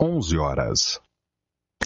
11 horas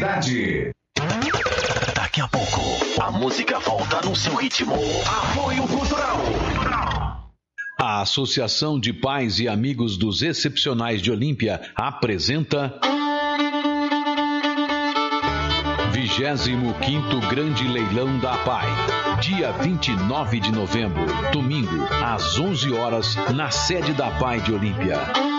Cidade. Daqui a pouco, a música volta no seu ritmo. Apoio Cultural. A Associação de Pais e Amigos dos Excepcionais de Olímpia apresenta. 25 Grande Leilão da PAI. Dia 29 de novembro, domingo, às 11 horas, na sede da PAI de Olímpia.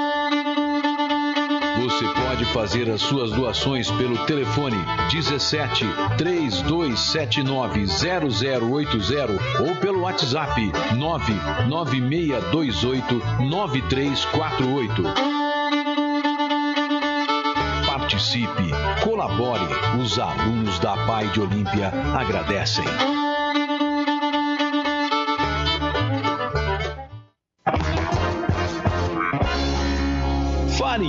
Você pode fazer as suas doações pelo telefone 17 3279 0080 ou pelo WhatsApp 99628 9348. Participe, colabore. Os alunos da Pai de Olímpia agradecem.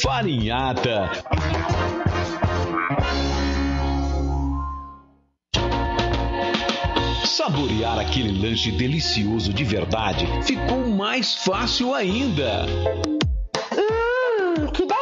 Farinhata. Saborear aquele lanche delicioso de verdade ficou mais fácil ainda. Hum, que delícia!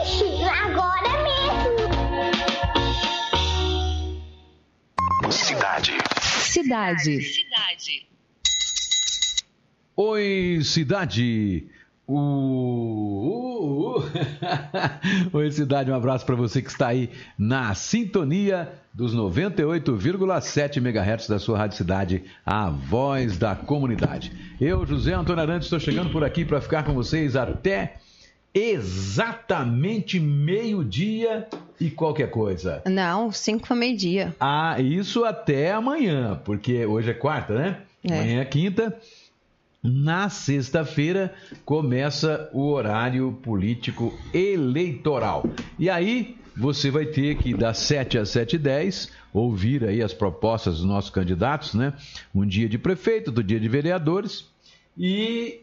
lanche agora mesmo. Cidade. Cidade. Oi, cidade. Uh, uh, uh. Oi, cidade. Um abraço para você que está aí na sintonia dos 98,7 MHz da sua Rádio Cidade, a voz da comunidade. Eu, José Antônio Arantes, estou chegando por aqui para ficar com vocês até exatamente meio-dia e qualquer coisa. Não, 5 para meio-dia. Ah, isso até amanhã, porque hoje é quarta, né? É. Amanhã é quinta. Na sexta-feira começa o horário político eleitoral. E aí você vai ter que, das 7 às 7 e 10, ouvir aí as propostas dos nossos candidatos, né? Um dia de prefeito, outro dia de vereadores. E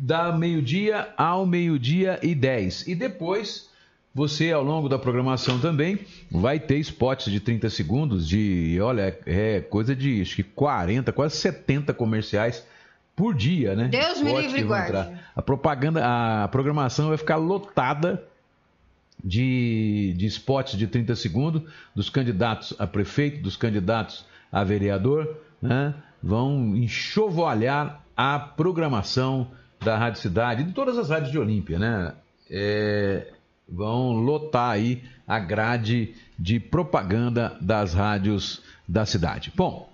da meio-dia ao meio-dia e 10. E depois, você, ao longo da programação também, vai ter spots de 30 segundos, de, olha, é coisa de acho que 40, quase 70 comerciais por dia, né? Deus me Spots livre que e vão guarde. entrar. A propaganda, a programação vai ficar lotada de, de spots de 30 segundos dos candidatos a prefeito, dos candidatos a vereador, né? Vão enxovalhar a programação da Rádio Cidade, de todas as rádios de Olímpia, né? É, vão lotar aí a grade de propaganda das rádios da cidade. Bom,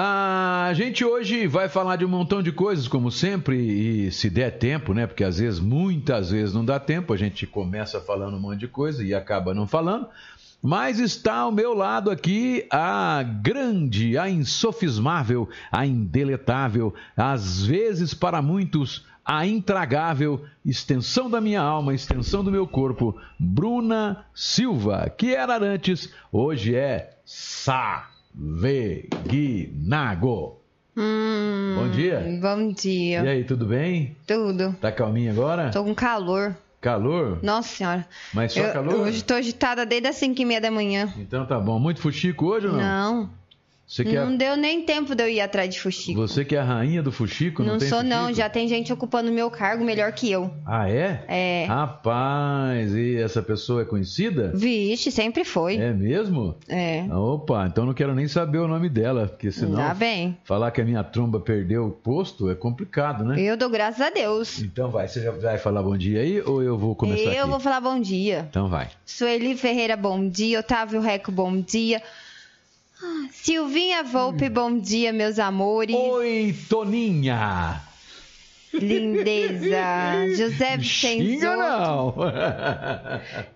A gente hoje vai falar de um montão de coisas, como sempre, e se der tempo, né? Porque às vezes, muitas vezes não dá tempo, a gente começa falando um monte de coisa e acaba não falando. Mas está ao meu lado aqui a grande, a insofismável, a indeletável, às vezes para muitos, a intragável extensão da minha alma, extensão do meu corpo, Bruna Silva, que era antes, hoje é Savegnago. Hum, Bom dia. Bom dia. E aí, tudo bem? Tudo. Tá calminha agora? Tô com calor. Calor? Nossa senhora. Mas só Eu- calor? Hoje tô agitada desde as 5 e meia da manhã. Então tá bom. Muito fuxico hoje ou não? Não. Você que é, Não deu nem tempo de eu ir atrás de fuxico. você que é a rainha do fuxico? Não, Não sou, não. fuxico? Já tem gente ocupando meu cargo melhor que eu. Ah, é? É. Rapaz, e essa pessoa é conhecida? Vixe, sempre foi. É mesmo? É. Opa, então não quero nem saber o nome dela, porque senão Ainda bem. falar que a minha tromba perdeu o posto é complicado, né? Eu dou graças a Deus. Então vai, você já vai falar bom dia aí ou eu vou começar eu aqui? vou falar bom dia. Então vai. Sueli Ferreira, bom dia. Otávio Reco, bom dia. Ah, Silvinha Volpe, bom dia, meus amores. Oi, Toninha! Lindeza. José Vicenzo. não!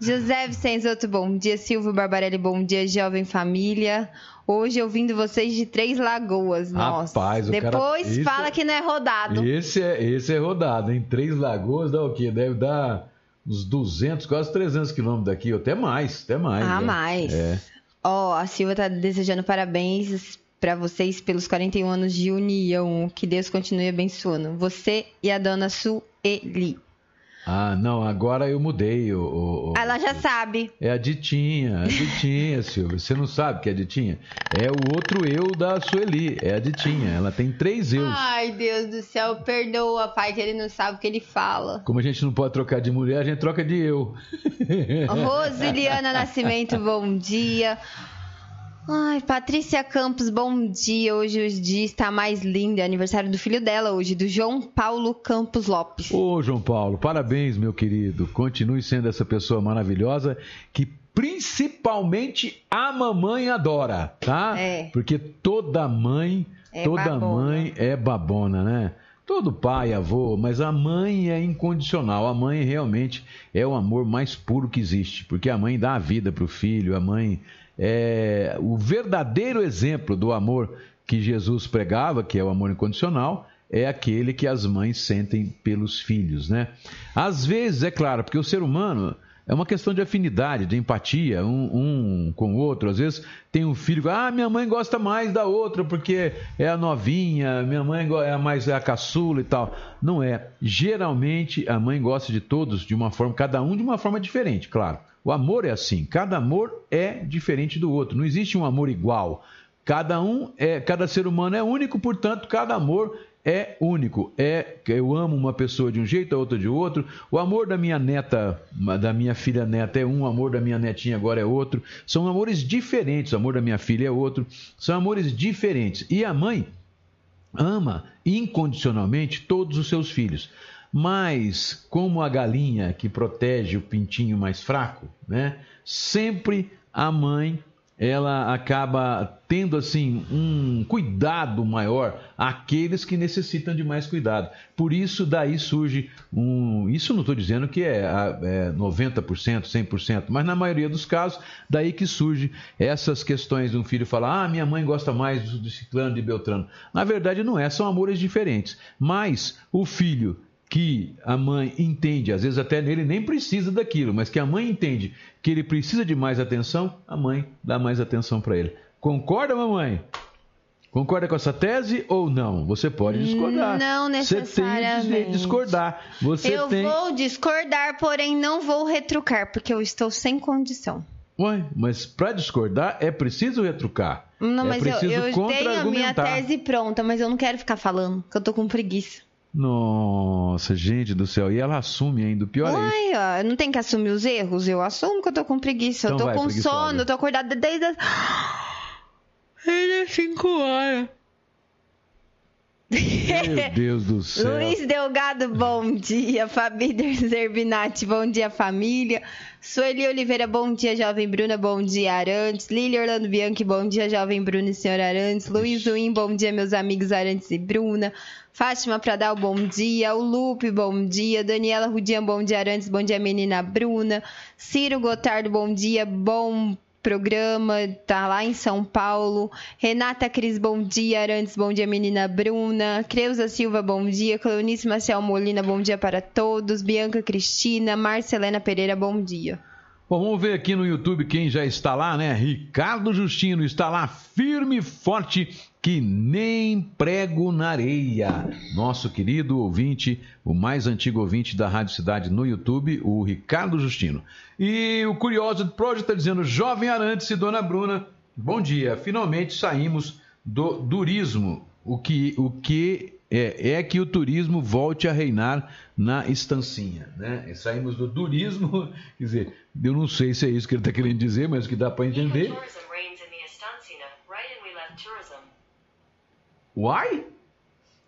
José Vicenzoto, bom dia. Silvio Barbarelli, bom dia. Jovem Família. Hoje ouvindo vocês de Três Lagoas. Nossa. Rapaz, o cara- Depois Isso fala é- que não é rodado. Esse é, esse é rodado, em Três Lagoas dá o quê? Deve dar uns 200, quase 300 quilômetros daqui, até mais, até mais. Ah, né? mais. É. Ó, a Silvia tá desejando parabéns pra vocês pelos 41 anos de união. Que Deus continue abençoando. Você e a dona Sueli. Ah, não, agora eu mudei. O, o- o- Ela já sabe. É a Ditinha, a Ditinha, Silvio. Você não sabe que é a Ditinha? É o outro eu da Sueli, é a Ditinha. Ela tem três eus. Ai, Deus do céu, perdoa, pai, que ele não sabe o que ele fala. Como a gente não pode trocar de mulher, a gente troca de eu. Rosiliana Nascimento, bom dia. Ai, Patrícia Campos, bom dia. Hoje o dia está mais lindo. É aniversário do filho dela hoje, do João Paulo Campos Lopes. Ô, João Paulo, parabéns, meu querido. Continue sendo essa pessoa maravilhosa que principalmente a mamãe adora, tá? É. Porque toda mãe, É toda babona. mãe é babona, né? Todo pai, avô, mas a mãe é incondicional. A mãe realmente é o amor mais puro que existe, porque a mãe dá a vida pro filho, a mãe é o verdadeiro exemplo do amor que Jesus pregava, que é o amor incondicional, é aquele que as mães sentem pelos filhos, né? Às vezes, é claro, porque o ser humano é uma questão de afinidade, de empatia, um, um com o outro. Às vezes tem um filho, ah, minha mãe gosta mais da outra porque é a novinha, minha mãe é mais é a caçula e tal. Não é. Geralmente a mãe gosta de todos de uma forma, cada um de uma forma diferente, claro. O amor é assim, cada amor é diferente do outro. Não existe um amor igual. Cada um é, cada ser humano é único, portanto, cada amor é único. É, eu amo uma pessoa de um jeito, a outra de outro. O amor da minha neta, da minha filha neta é um, o amor da minha netinha agora é outro. São amores diferentes. O amor da minha filha é outro. São amores diferentes. E a mãe ama incondicionalmente todos os seus filhos. Mas, como a galinha que protege o pintinho mais fraco, né? Sempre a mãe ela acaba tendo assim um cuidado maior àqueles que necessitam de mais cuidado. Por isso daí surge um, isso não estou dizendo que é, é 90%, 100%, mas na maioria dos casos daí que surge essas questões de um filho falar: "Ah, minha mãe gosta mais do, ciclano de Beltrano". Na verdade não é, são amores diferentes. Mas o filho que a mãe entende, às vezes até nele nem precisa daquilo, mas que a mãe entende que ele precisa de mais atenção, a mãe dá mais atenção para ele. Concorda, mamãe? Concorda com essa tese ou não? Você pode discordar. Não Você tem necessariamente. de discordar. Você eu tem. vou discordar, porém não vou retrucar, porque eu estou sem condição. Ué, mas para discordar é preciso retrucar. Não, é mas eu, eu tenho a minha tese pronta, mas eu não quero ficar falando, que eu tô com preguiça. Nossa, gente do céu. E ela assume ainda. O pior é isso. Ó, não tem que assumir os erros? Eu assumo que eu tô com preguiça. Então eu tô vai, com sono, eu tô acordada desde as. Desde as 5 horas. Meu Deus do céu. Luiz Delgado, bom dia. Fabi Zerbinati, bom dia, família. Sueli Oliveira, bom dia, jovem Bruna, bom dia, Arantes. Lili Orlando Bianchi, bom dia, jovem Bruna e senhor Arantes. Luiz Win, bom dia, meus amigos Arantes e Bruna. Fátima Pradal, bom dia. O Lupe, bom dia. Daniela Rudian, bom dia, Arantes, bom dia, menina Bruna. Ciro Gotardo, bom dia, bom programa, tá lá em São Paulo. Renata Cris, bom dia. Arantes, bom dia, menina Bruna. Creuza Silva, bom dia. Cleonice Marcel Molina, bom dia para todos. Bianca Cristina, Marcelena Pereira, bom dia. Bom, vamos ver aqui no YouTube quem já está lá, né? Ricardo Justino está lá firme e forte que nem prego na areia. Nosso querido ouvinte, o mais antigo ouvinte da Rádio Cidade no YouTube, o Ricardo Justino. E o Curioso Project está dizendo: Jovem Arantes e Dona Bruna, bom dia. Finalmente saímos do durismo. O que, o que é, é que o turismo volte a reinar na estancinha. Né? Saímos do durismo, quer dizer, eu não sei se é isso que ele está querendo dizer, mas que dá para entender. Why?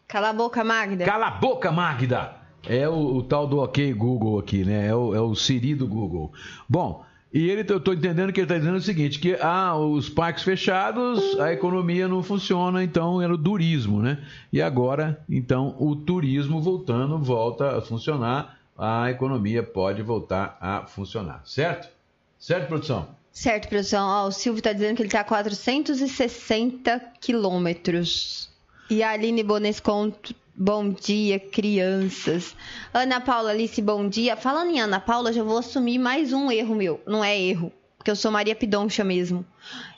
Cala a boca, Magda. Cala a boca, Magda! É o, o tal do OK Google aqui, né? É o, é o Siri do Google. Bom, e ele, eu estou entendendo que ele está dizendo o seguinte, que ah, os parques fechados, a economia não funciona, então era o turismo, né? E agora, então, o turismo voltando, volta a funcionar, a economia pode voltar a funcionar, certo? Certo, produção? Certo, produção. Ó, o Silvio está dizendo que ele está a 460 quilômetros. E a Aline Bonesconto, bom dia, crianças. Ana Paula Alice, bom dia. Falando em Ana Paula, já vou assumir mais um erro meu. Não é erro, porque eu sou Maria Pidoncha mesmo.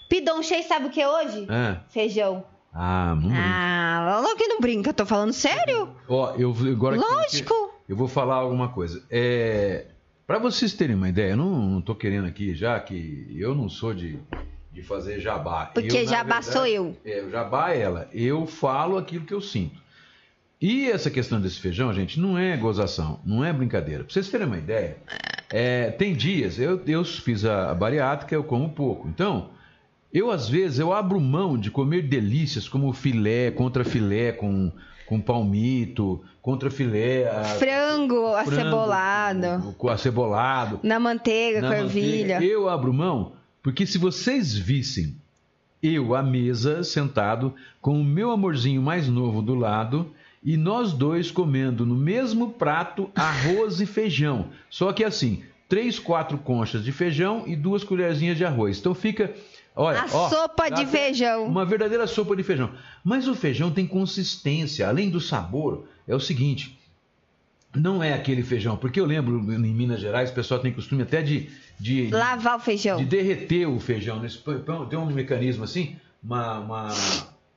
Pidonchei, sabe o que é hoje? É. Feijão. Ah, brinca. Ah, logo que não brinca, tô falando sério? Ó, eu agora Lógico. Eu vou falar alguma coisa. É, para vocês terem uma ideia, eu não, não tô querendo aqui já que eu não sou de, de fazer jabá. Porque Eu, jabá verdade, sou eu. É, o jabá é ela. Eu falo aquilo que eu sinto. E essa questão desse feijão, gente, não é gozação, não é brincadeira. Pra vocês terem uma ideia, é, tem dias, eu, eu fiz a, bariátrica, eu como pouco. Então, eu às vezes eu abro mão de comer delícias como filé, contra filé com, com palmito, contra filé. a- Frango, frango acebolado. Com acebolado. Na manteiga, na com ervilha. Eu abro mão, porque se vocês vissem eu à mesa, sentado, com o meu amorzinho mais novo do lado, e nós dois comendo no mesmo prato arroz e feijão. Só que assim, três, quatro conchas de feijão e duas colherzinhas de arroz. Então fica. Olha, A ó, sopa de feijão. Uma verdadeira sopa de feijão. Mas o feijão tem consistência, além do sabor, é o seguinte. Não é aquele feijão, porque eu lembro em Minas Gerais, o pessoal tem costume até de, de, Lavar o feijão. de derreter o feijão. Nesse- Tem um mecanismo assim, uma, uma-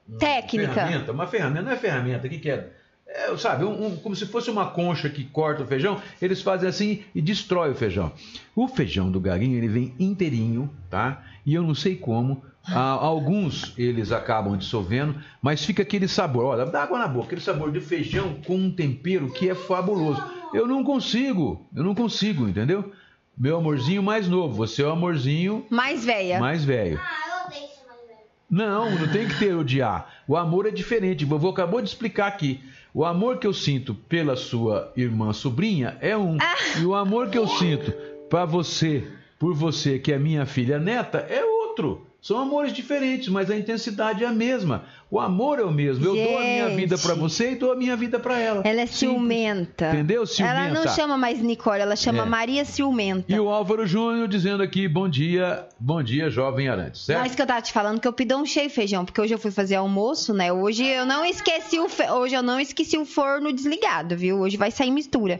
uma Técnica. ferramenta, uma ferramenta, não é ferramenta, o que, que é? É, sabe, um- um- como se fosse uma concha que corta o feijão, eles fazem assim e destrói o feijão. O feijão do gaguinho, ele vem inteirinho, tá? E eu não sei como, a- alguns eles acabam dissolvendo, mas fica aquele sabor, olha, dá água na boca, aquele sabor de feijão com um tempero que é fabuloso. Eu não consigo, eu não consigo, entendeu? Meu amorzinho mais novo, você é o amorzinho Mais velha. mais velho. Ah, eu odeio ser mais velho. Não, não tem que ter odiar. O amor é diferente. O vovô acabou de explicar aqui. O amor que eu sinto pela sua irmã sobrinha é um. E o amor que eu sinto para você, por você, que é minha filha neta, é outro. São amores diferentes, mas a intensidade é a mesma. O amor é o mesmo. Eu dou a minha Gente. vida para você e dou a minha vida para ela. Ela é Simples. ciumenta. Entendeu? Ela não Ciumenta. chama mais Nicole, ela chama É. Maria Ciumenta. E o Álvaro Júnior dizendo aqui, bom dia, bom dia, jovem Arantes, certo? Mas que eu tava te falando que eu pidão cheio feijão, porque hoje eu fui fazer almoço, né? Hoje eu não esqueci o fe... hoje eu não esqueci o forno desligado, viu? Hoje vai sair mistura.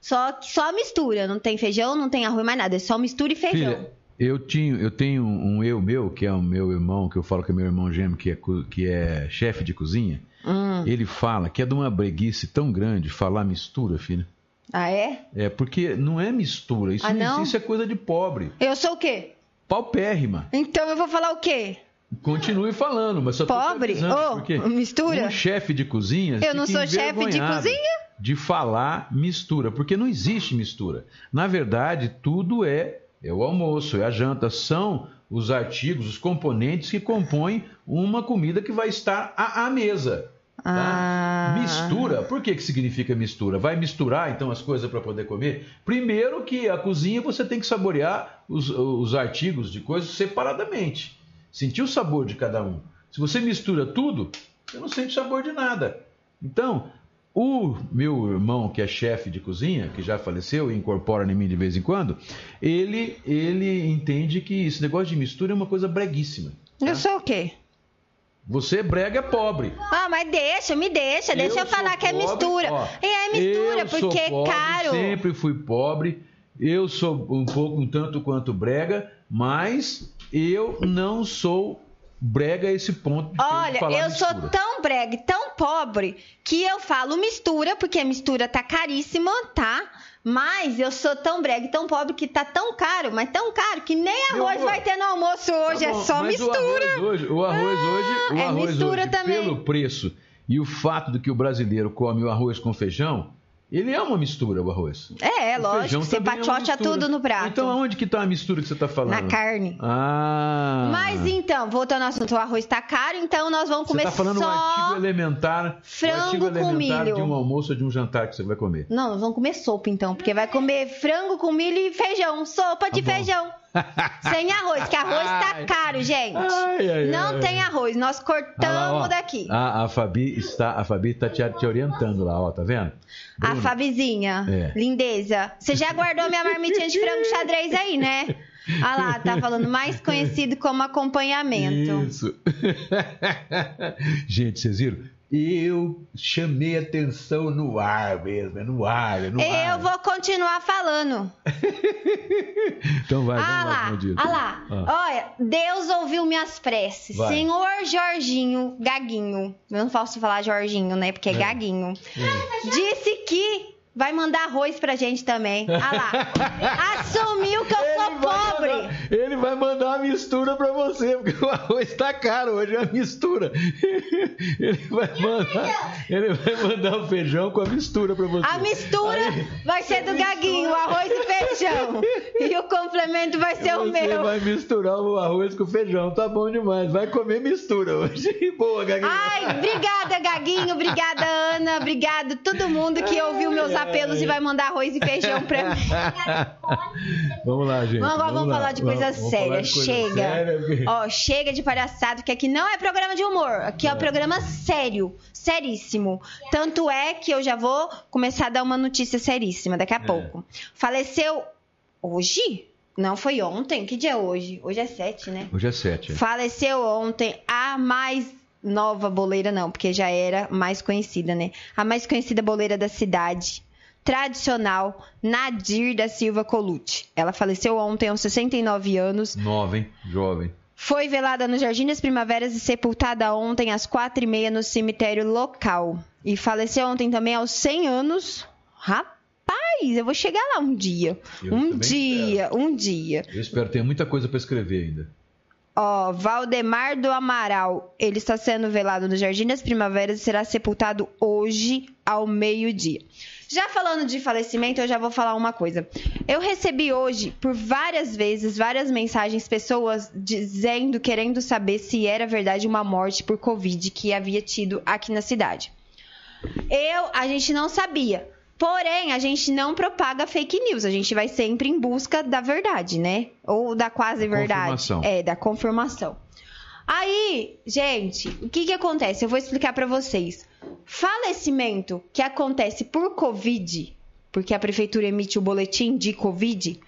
Só só mistura, não tem feijão, não tem arroz mais nada, é só mistura e feijão. Filha, eu, tinha, eu tenho um eu meu, que é o meu irmão, que eu falo que é meu irmão gêmeo, que é, que é chefe de cozinha. Hum. Ele fala que é de uma breguice tão grande falar mistura, filha. Ah, é? É, porque não é mistura, isso, Ah, não? isso é coisa de pobre. Eu sou o quê? Paupérrima. Então eu vou falar o quê? Continue falando, mas só Pobre? porque mistura? Um chefe de cozinha. Eu não sou chefe de cozinha? De falar mistura, porque não existe mistura. Na verdade, tudo é é o almoço, é a janta, são os artigos, os componentes que compõem uma comida que vai estar à, à mesa. Tá? Ah. Mistura, por que, que significa mistura? Vai misturar então as coisas para poder comer? Primeiro que a cozinha você tem que saborear os, os artigos de coisas separadamente. Sentir o sabor de cada um. Se você mistura tudo, você não sente sabor de nada. Então, o meu irmão, que é chefe de cozinha, que já faleceu e incorpora em mim de vez em quando, ele, ele entende que esse negócio de mistura é uma coisa breguíssima. Eu sou o quê? Você brega é pobre. Ah, mas deixa, me deixa, deixa eu, sou falar que é pobre, mistura. ó, e é mistura, eu sou porque é caro. Sempre fui pobre. Eu sou um pouco, um tanto quanto brega, mas eu não sou brega a esse ponto de Olha, eu sou mistura. tão brega, e tão pobre, que eu falo mistura, porque a mistura tá caríssima, tá? Mas eu sou tão brega e tão pobre que tá tão caro, mas tão caro que nem Meu arroz amor, vai ter no almoço hoje, Tá é bom, só mas mistura. O arroz hoje, o arroz hoje, o é arroz mistura hoje, também. pelo preço e o fato de que o brasileiro come o arroz com feijão, ele é uma mistura, o arroz. É, O lógico, você também é mistura. tudo no prato. Então aonde que tá a mistura que você tá falando? Na carne. Ah. Mas então, voltando ao assunto, o arroz tá caro, então nós vamos Você comer tá falando um só... artigo elementar, frango um artigo com elementar milho. de um almoço ou de um jantar que você vai comer. Não, nós vamos comer sopa então, porque vai comer frango com milho e feijão. Sopa de Tá feijão. Sem arroz, que arroz tá caro, gente. Ai, ai, Não ai. tem arroz, nós cortamos lá, daqui. A, a Fabi está, a Fabi está te, te orientando lá, ó, tá vendo? A Bruno, Fabizinha, É. lindeza. Você já guardou minha marmitinha de frango xadrez aí, né? Ah lá, tá falando mais conhecido como acompanhamento. Isso. Gente, vocês viram? Eu chamei atenção no ar mesmo, é no ar, é no ar. Eu vou continuar falando. Então vai, Ah vamos lá, lá, ah lá. Ah. Olha, Deus ouviu minhas preces. Vai. Senhor Jorginho Gaguinho. Eu não posso falar Jorginho, né? Porque é, Gaguinho. Disse que vai mandar arroz pra gente também. Ah lá. Assumiu que eu sou Ele vai pobre. mandar- ele vai mandar uma mistura pra você, porque o arroz tá caro hoje, é uma mistura. Ele vai mandar, ele vai mandar o feijão com a mistura pra você. A mistura vai ser do Gaguinho, arroz e feijão. E o complemento vai ser o Você meu. vai misturar o arroz com o feijão, tá bom demais. Vai comer mistura hoje. Boa, Gaguinho. Ai, obrigada, Gaguinho. Obrigada, Ana. Obrigado todo mundo que ouviu meus apelos e vai mandar arroz e feijão pra mim. Vamos lá, gente. Vamos, agora vamos falar de coisa Vamos- vamos séria. falar de coisa chega. séria, porque- Ó, chega de palhaçada, que aqui não é programa de humor. Aqui é um programa sério. Seríssimo. Tanto é que eu já vou começar a dar uma notícia seríssima daqui a pouco. Faleceu hoje? Não foi ontem? Que dia é hoje? Hoje é sete, né? Hoje é sete. Faleceu ontem a mais nova boleira, não, porque já era mais conhecida, né? A mais conhecida boleira da cidade, tradicional, Nadir da Silva Colucci. Ela faleceu ontem aos 69 anos, Nova, hein? Jovem. foi velada no Jardim das Primaveras e sepultada ontem às quatro e meia no cemitério local. E faleceu ontem também aos 100 anos. Rapaz, eu vou chegar lá um dia. Eu um dia, um dia. Eu espero ter muita coisa pra escrever ainda. Ó, Valdemar do Amaral, ele está sendo velado no Jardim das Primaveras e será sepultado hoje ao meio-dia. Já falando de falecimento, eu já vou falar uma coisa. Eu recebi hoje, por várias vezes, várias mensagens, pessoas dizendo, querendo saber se era verdade uma morte por Covid que havia tido aqui na cidade. Eu, a gente não sabia. Porém, a gente não propaga fake news. A gente vai sempre em busca da verdade, né? Ou da quase verdade. confirmação. É, da confirmação. Aí, gente, o que que acontece? Eu vou explicar pra vocês. Falecimento que acontece por Covid, porque a prefeitura emite o boletim de Covid,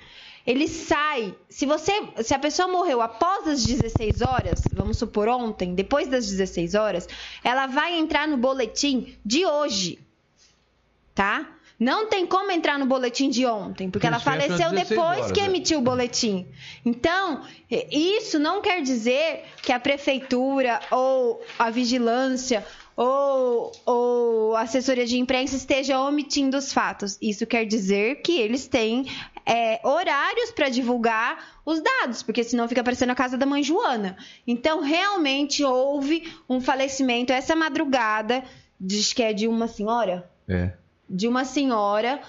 ele sai. Se você, se a pessoa morreu após as 16 horas, vamos supor ontem, depois das 16 horas, ela vai entrar no boletim de hoje, tá? Não tem como entrar no boletim de ontem, porque Eles ela faleceu 16 depois horas, que né? emitiu o boletim. Então, isso não quer dizer que a prefeitura ou a vigilância ou, ou a assessoria de imprensa esteja omitindo os fatos. Isso quer dizer que eles têm é, horários para divulgar os dados, porque senão fica parecendo a casa da mãe Joana. Então, realmente houve um falecimento essa madrugada, diz que é de uma senhora É. de uma senhora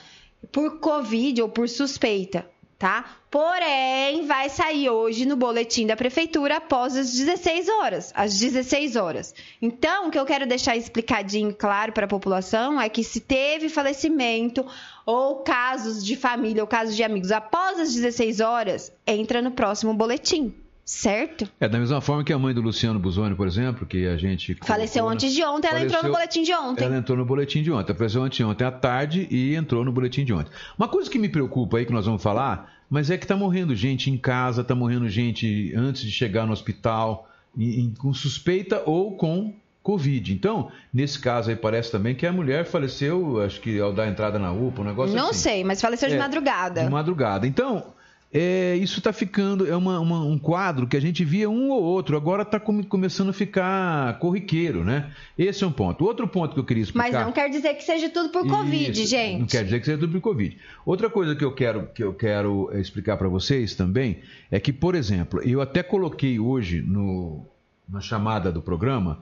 por Covid ou por suspeita. tá? Porém, vai sair hoje no boletim da prefeitura após as 16 horas, às 16 horas. Então, o que eu quero deixar explicadinho claro para a população é que se teve falecimento ou casos de família ou casos de amigos após as 16 horas, entra no próximo boletim. Certo? É, da mesma forma que a mãe do Luciano Buzoni, por exemplo, que a gente. Faleceu antes de ontem, ela faleceu, entrou no boletim de ontem. Ela entrou no boletim de ontem. Apareceu ontem, ontem à tarde e entrou no boletim de ontem. Uma coisa que me preocupa aí, que nós vamos falar, mas é que tá morrendo gente em casa, tá morrendo gente antes de chegar no hospital, em- em- com suspeita ou com Covid. Então, nesse caso aí, parece também que a mulher faleceu, acho que ao dar entrada na UPA, um negócio Não assim. sei, mas faleceu de É, madrugada. De madrugada. Então, é, isso está ficando, é uma- uma- um quadro que a gente via um ou outro, agora está começando a ficar corriqueiro, né? Esse é um ponto. Outro ponto que eu queria explicar. Mas não quer dizer que seja tudo por Covid, Isso, gente. Não quer dizer que seja tudo por Covid. Outra coisa que eu quero, que eu quero eh, explicar para vocês também é que, por exemplo, eu até coloquei hoje no, na chamada do programa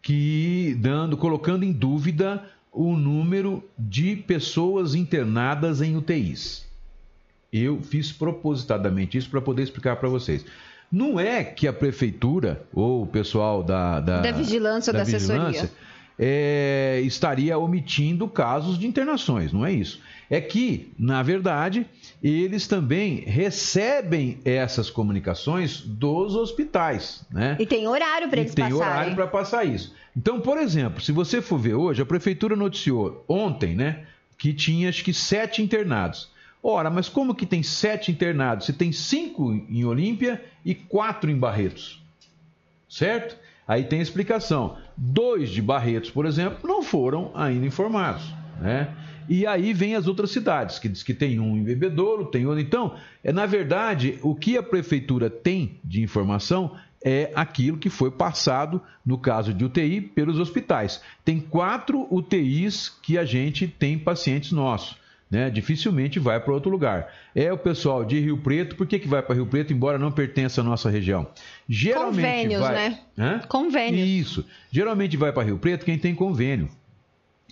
que dando, colocando em dúvida o número de pessoas internadas em UTIs. Eu fiz propositadamente isso para poder explicar para vocês. Não é que a prefeitura ou o pessoal da, da, Da vigilância ou da assessoria. é, estaria omitindo casos de internações, não é isso. É que, na verdade, eles também recebem essas comunicações dos hospitais, né? E tem horário para E eles tem passarem. horário para passar isso. Então, por exemplo, se você for ver hoje, a prefeitura noticiou ontem, né, que tinha acho que sete internados. Ora, mas como que tem sete internados? Se tem cinco em Olímpia e quatro em Barretos, certo? Aí tem a explicação. Dois de Barretos, por exemplo, não foram ainda informados, né? E aí vem as outras cidades, que diz que tem um em Bebedouro, tem outro. Então, é na verdade, o que a prefeitura tem de informação é aquilo que foi passado, no caso de UTI, pelos hospitais. Tem quatro UTIs que a gente tem pacientes nossos. Né? Dificilmente vai para outro lugar. É o pessoal de Rio Preto, por que, que vai para Rio Preto, embora não pertença à nossa região? Geralmente Convênios, vai... né? Hã? Convênios. Isso. Geralmente vai para Rio Preto quem tem convênio.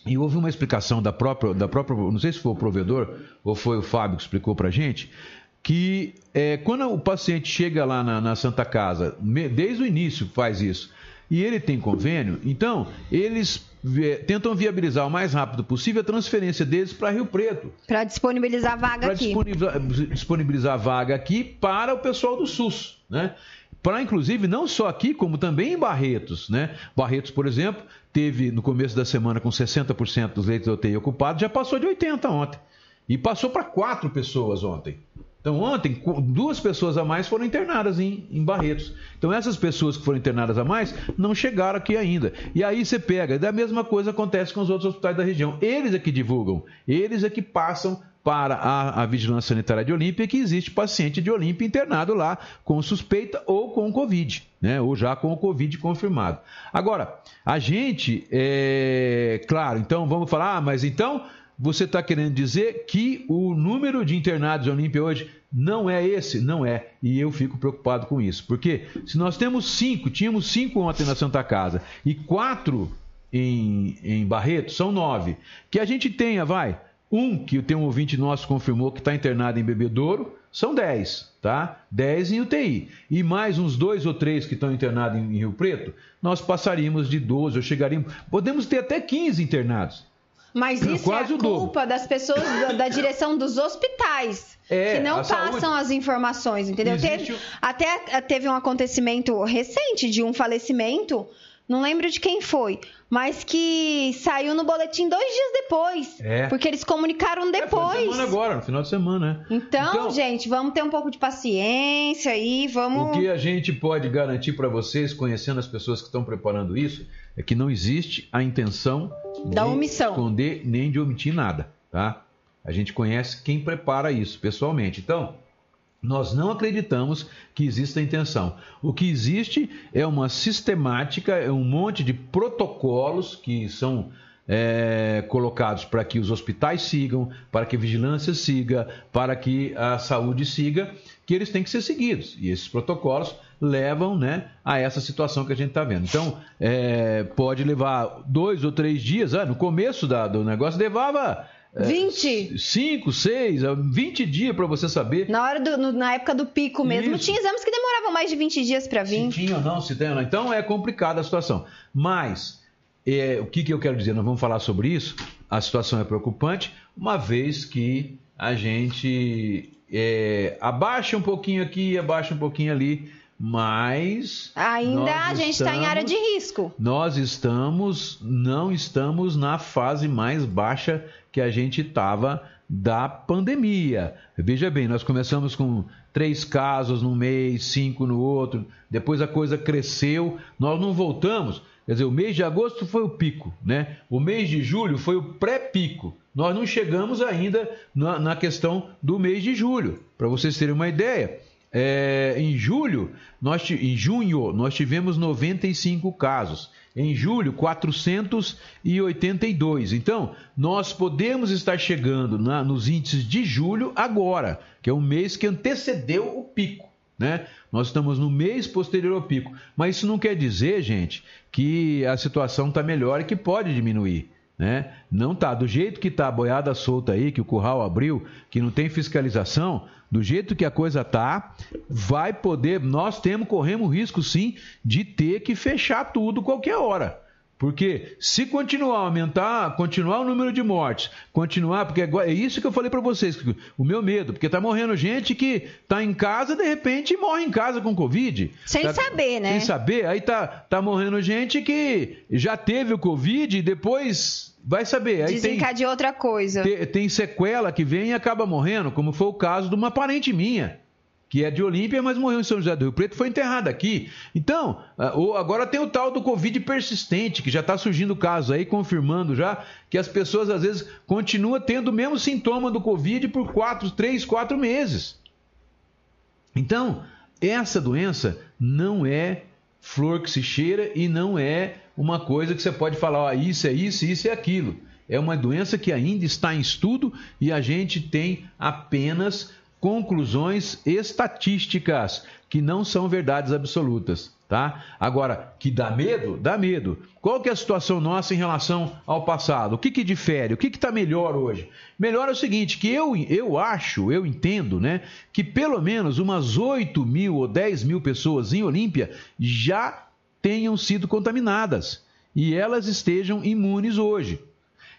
E houve uma explicação da própria, da própria, não sei se foi o provedor ou foi o Fábio que explicou para gente, que é, quando o paciente chega lá na, na Santa Casa, desde o início faz isso, e ele tem convênio, então eles tentam viabilizar o mais rápido possível a transferência deles para Rio Preto Para disponibilizar vaga para aqui. disponibilizar, disponibilizar vaga aqui para o pessoal do SUS, né? Para inclusive não só aqui, como também em Barretos, né? Barretos, por exemplo, teve no começo da semana com 60% dos leitos de UTI ocupados, já passou de 80 ontem. E passou para quatro pessoas ontem. Então, ontem, duas pessoas a mais foram internadas em, em Barretos. Então, essas pessoas que foram internadas a mais não chegaram aqui ainda. E aí você pega, da mesma coisa acontece com os outros hospitais da região. Eles é que divulgam, eles é que passam para a, a Vigilância Sanitária de Olímpia que existe paciente de Olímpia internado lá com suspeita ou com Covid, né? Ou já com o Covid confirmado. Agora, a gente, é claro, então vamos falar, ah, mas então você está querendo dizer que o número de internados de Olímpia hoje não é esse? Não é. E eu fico preocupado com isso. Porque se nós temos cinco, tínhamos cinco ontem na Santa Casa e quatro em, em Barreto, são nove. Que a gente tenha, vai, um que tem um ouvinte nosso confirmou que está internado em Bebedouro, são dez, tá? Dez em UTI. E mais uns dois ou três que estão internados em Rio Preto, nós passaríamos de 12, ou chegaríamos. Podemos ter até 15 internados. Mas isso é dobro. culpa das pessoas da, da direção dos hospitais. É, que não passam saúde. as informações, entendeu? Teve- o- até teve um acontecimento recente de um falecimento, não lembro de quem foi, mas que saiu no boletim dois dias depois. É. Porque eles comunicaram É, depois. semana agora, no final de semana, né? Então, gente, vamos ter um pouco de paciência aí, vamos. O que a gente pode garantir para vocês, conhecendo as pessoas que estão preparando isso, é que não existe a intenção Da de omissão. esconder nem de omitir nada, tá? A gente conhece quem prepara isso pessoalmente. Então, nós não acreditamos que exista intenção. O que existe é uma sistemática, é um monte de protocolos que são é, colocados para que os hospitais sigam, para que a vigilância siga, para que a saúde siga, que eles têm que ser seguidos. E esses protocolos levam né, a essa situação que a gente está vendo. Então, é, pode levar dois ou três dias. Ah, no começo da- do negócio levava 20? 5, 6, 20 dias para você saber Na, hora do, no- na época do pico mesmo, Isso. tinha exames que demoravam mais de 20 dias pra vir. se tinha ou não, se tem ou não. Então é complicada a situação. Mas é, o que, que eu quero dizer? Nós vamos falar sobre isso. A situação é preocupante, uma vez que a gente é, abaixa um pouquinho aqui, abaixa um pouquinho ali, mas Ainda a gente tá em área de risco. nós estamos, não estamos na fase mais baixa que a gente estava da pandemia. Veja bem, nós começamos com três casos num mês, cinco no outro, depois a coisa cresceu, nós não voltamos. Quer dizer, o mês de agosto foi o pico, né? O mês de julho foi o pré-pico. Nós não chegamos ainda na, na questão do mês de julho. Para vocês terem uma ideia, é, em julho, nós, em junho, nós tivemos 95 casos. Em julho, 482. Então, nós podemos estar chegando na- nos índices de julho agora, que é um mês que antecedeu o pico. Né? Nós estamos no mês posterior ao pico. Mas isso não quer dizer, gente, que a situação está melhor e que pode diminuir. Né? Não tá do jeito que tá a boiada solta aí, que o curral abriu, que não tem fiscalização, do jeito que a coisa tá, vai poder, nós temos corremos risco sim de ter que fechar tudo qualquer hora. Porque se continuar a aumentar, continuar o número de mortes, continuar, porque agora, é isso que eu falei para vocês, o meu medo, porque tá morrendo gente que tá em casa, de repente morre em casa com Covid. Sem Tá- saber, né? Sem saber, aí tá, tá morrendo gente que já teve o Covid e depois vai saber. Aí tem, Desencadeou outra coisa. te- tem sequela que vem e acaba morrendo, como foi o caso de uma parente minha, que é de Olímpia, mas morreu em São José do Rio Preto, foi enterrada aqui. Então, ah, agora tem o tal do Covid persistente, que já está surgindo casos aí, confirmando já que as pessoas às vezes continuam tendo o mesmo sintoma do Covid por quatro, três, quatro meses. Então, essa doença não é flor que se cheira e não é uma coisa que você pode falar, ó, isso é isso, isso é aquilo. É uma doença que ainda está em estudo e a gente tem apenas conclusões estatísticas que não são verdades absolutas, tá? Agora, que dá medo? Dá medo. Qual que é a situação nossa em relação ao passado? O que que difere? O que que está melhor hoje? Melhor é o seguinte, que eu, eu acho, eu entendo, né, que pelo menos umas 8 mil ou 10 mil pessoas em Olímpia já tenham sido contaminadas e elas estejam imunes hoje.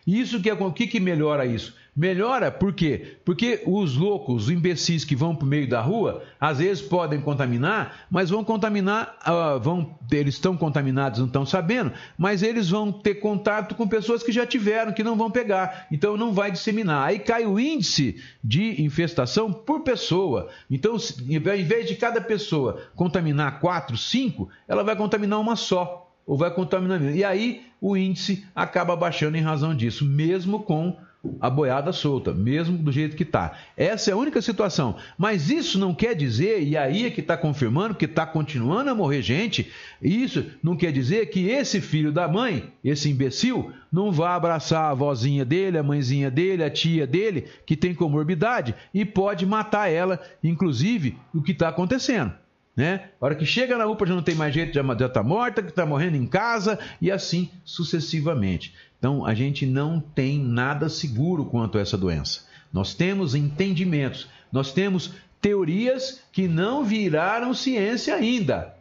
Isso que é o que, que melhora isso? Melhora por quê? Porque os loucos, os imbecis que vão para o meio da rua, às vezes podem contaminar, mas vão contaminar, ah, vão, eles estão contaminados, não estão sabendo, mas eles vão ter contato com pessoas que já tiveram, que não vão pegar, então não vai disseminar. Aí cai o índice de infestação por pessoa. Então, em vez de cada pessoa contaminar quatro, cinco, ela vai contaminar uma só ou vai contaminar menos. E aí o índice acaba baixando em razão disso, mesmo com a boiada solta, mesmo do jeito que está. Essa é a única situação. Mas isso não quer dizer, e aí é que está confirmando que está continuando a morrer gente, isso não quer dizer que esse filho da mãe, esse imbecil, não vá abraçar a vozinha dele, a mãezinha dele, a tia dele, que tem comorbidade, e pode matar ela, inclusive, o que está acontecendo né? A hora que chega na UPA já não tem mais jeito, já está morta, que está morrendo em casa e assim sucessivamente. Então a gente não tem nada seguro quanto a essa doença. Nós temos entendimentos, nós temos teorias que não viraram ciência ainda.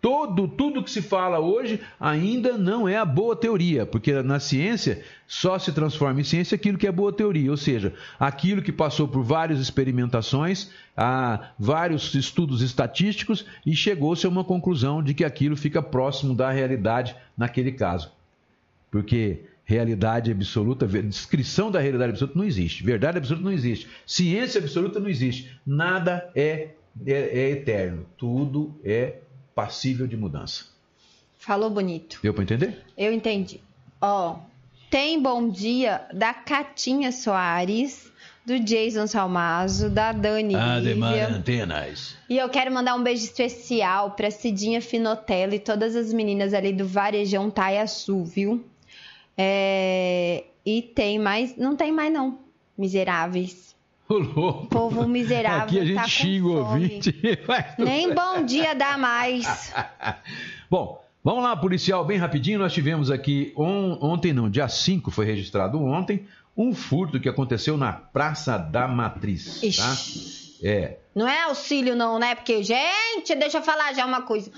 Todo, tudo que se fala hoje ainda não é a boa teoria, porque na ciência só se transforma em ciência aquilo que é boa teoria, ou seja, aquilo que passou por várias experimentações, a vários estudos estatísticos e chegou-se a uma conclusão de que aquilo fica próximo da realidade naquele caso. Porque realidade absoluta, descrição da realidade absoluta não existe, verdade absoluta não existe, ciência absoluta não existe, nada é, é, é eterno, tudo é passível de mudança. Falou bonito. Deu para entender? Eu entendi. Ó, tem bom dia da Catinha Soares, do Jason Salmazo, da Dani Lívia. antenas. E eu quero mandar um beijo especial pra Cidinha Finotella e todas as meninas ali do Varejão Taiaçu, viu? É, E tem mais... Não tem mais não, miseráveis. Louco. Povo miserável Aqui a gente tá xinga o ouvinte. Nem bom dia dá mais. Bom, Vamos lá, policial, bem rapidinho. Nós tivemos aqui on- ontem, não, dia 5 foi registrado ontem, um furto que aconteceu na Praça da Matriz. Tá? É. Não é auxílio, não, né? Porque, gente, deixa eu falar já uma coisa.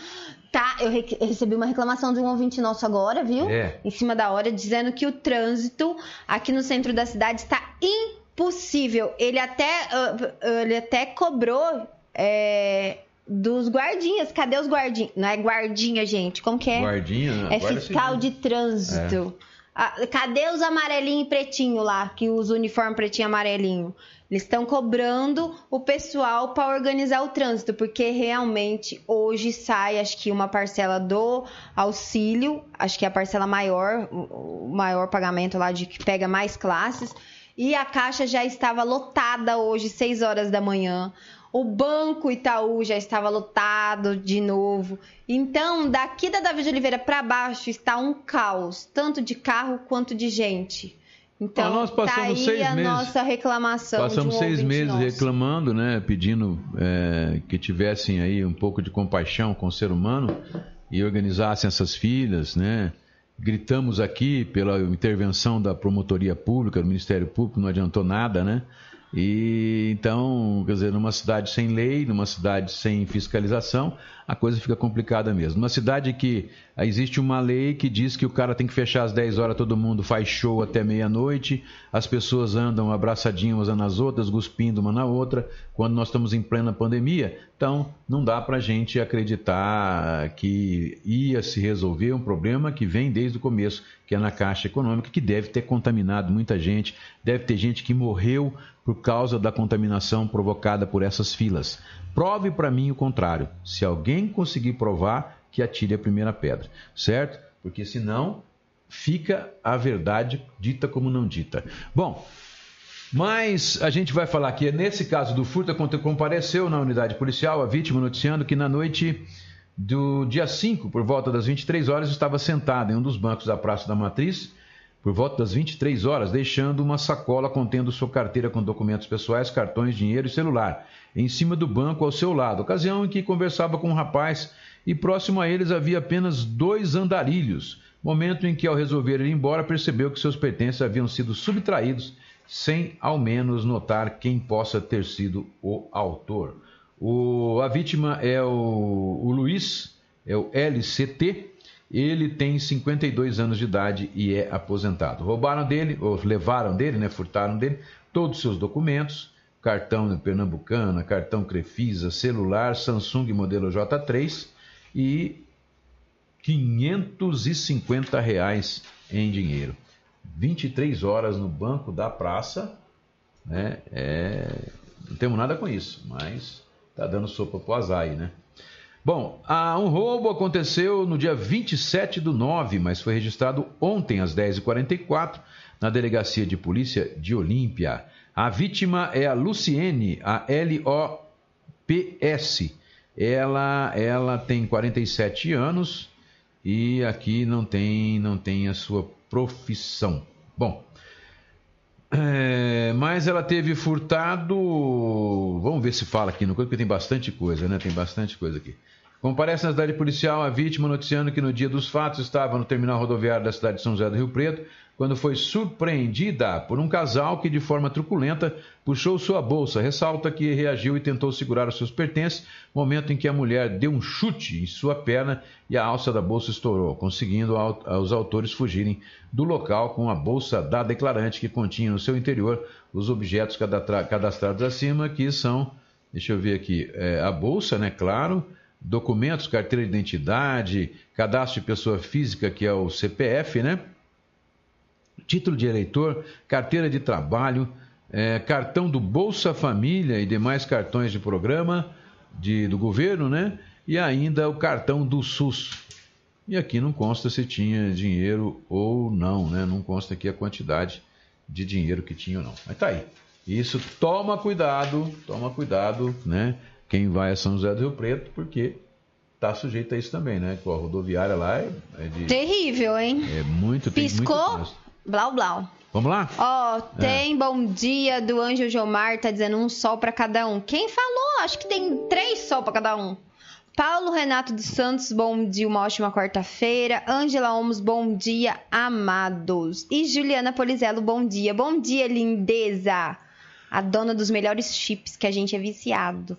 Tá, eu, re- eu recebi uma reclamação de um ouvinte nosso agora, viu? É. Em cima da hora, dizendo que o trânsito aqui no centro da cidade está impossível. Ele até, ah, ele até cobrou é, dos guardinhas. Cadê os guardinhas? Não é guardinha, gente. Como que é? Guardinha? É Guarda fiscal civil. de trânsito. Cadê os amarelinho e pretinho lá, que usa o uniforme pretinho e amarelinho? Eles estão cobrando o pessoal para organizar o trânsito, porque realmente hoje sai, acho que uma parcela do auxílio, acho que é a parcela maior, o maior pagamento lá de que pega mais classes, e a caixa já estava lotada hoje, 6 horas da manhã. O Banco Itaú já estava lotado de novo. Então, daqui da Davi de Oliveira para baixo está um caos, tanto de carro quanto de gente. Então, Ah, nós tá passamos aí seis a meses- nossa reclamação. Passamos um seis meses nosso. reclamando, né? Pedindo é, que tivessem aí um pouco de compaixão com o ser humano e organizassem essas filas, né? Gritamos aqui pela intervenção da promotoria pública, do Ministério Público, não adiantou nada, né? E então, quer dizer, numa cidade sem lei, numa cidade sem fiscalização, a coisa fica complicada mesmo. Numa cidade que ah, existe uma lei que diz que o cara tem que fechar às 10 horas, todo mundo faz show até meia-noite, as pessoas andam abraçadinhas umas nas outras, cuspindo uma na outra, quando nós estamos em plena pandemia. Então, não dá pra gente acreditar que ia se resolver um problema que vem desde o começo, que é na Caixa Econômica, que deve ter contaminado muita gente, deve ter gente que morreu por causa da contaminação provocada por essas filas. Prove para mim o contrário. Se alguém conseguir provar, que atire a primeira pedra, certo? Porque senão fica a verdade dita como não dita. Bom, mas a gente vai falar aqui, nesse caso do furto, compareceu na unidade policial, a vítima noticiando que na noite do dia 5, por volta das 23 horas, estava sentada em um dos bancos da Praça da Matriz, por volta das 23 horas, deixando uma sacola contendo sua carteira com documentos pessoais, cartões, dinheiro e celular, em cima do banco ao seu lado, ocasião em que conversava com um rapaz e próximo a eles havia apenas dois andarilhos, momento em que, ao resolver ir embora, percebeu que seus pertences haviam sido subtraídos sem ao menos notar quem possa ter sido o autor. O- a vítima é o, o Luiz, é o LCT, ele tem 52 anos de idade e é aposentado. Roubaram dele, ou levaram dele, né, furtaram dele, todos os seus documentos, cartão Pernambucana, cartão Crefisa, celular, Samsung modelo J3 e 550 reais em dinheiro. 23 horas no banco da praça, né? É, não temos nada com isso, mas tá dando sopa pro azar aí, né? Bom, um roubo aconteceu no dia 27 do 9, mas foi registrado ontem às 10h44 na delegacia de polícia de Olímpia. A vítima é a Luciene, a L-O-P-S. Ela, ela tem 47 anos e aqui não tem, não tem a sua profissão. Bom, é, mas ela teve furtado. Vamos ver se fala aqui no coisa, porque tem bastante coisa, né? Tem bastante coisa aqui. Comparece na cidade policial a vítima noticiando que no dia dos fatos estava no terminal rodoviário da cidade de São José do Rio Preto, quando foi surpreendida por um casal que, de forma truculenta, puxou sua bolsa. Ressalta que reagiu e tentou segurar os seus pertences, momento em que a mulher deu um chute em sua perna e a alça da bolsa estourou, conseguindo au- os autores fugirem do local com a bolsa da declarante que continha no seu interior os objetos cadastra- cadastrados acima, que são, deixa eu ver aqui, é, a bolsa, né, claro, documentos, carteira de identidade, cadastro de pessoa física, que é o CPF, né? título de eleitor, carteira de trabalho, eh, cartão do Bolsa Família e demais cartões de programa de- do governo, né? E ainda o cartão do SUS. E aqui não consta se tinha dinheiro ou não, né? Não consta aqui a quantidade de dinheiro que tinha ou não. Mas tá aí. Isso, toma cuidado, toma cuidado, né? Quem vai a São José do Rio Preto, porque tá sujeito a isso também, né? Com a rodoviária lá é, é de, Terrível, hein? é muito, tem muito Piscou, trânsito. blau blau. Vamos lá? Ó, tem bom dia do Anjo Jomar, tá dizendo um sol pra cada um. Quem falou? Acho que tem três sol pra cada um. Paulo Renato dos Santos, bom dia, uma ótima quarta-feira. Ângela Omos, bom dia, amados. E Juliana Polizello, bom dia. Bom dia, lindeza. A dona dos melhores chips que a gente é viciado.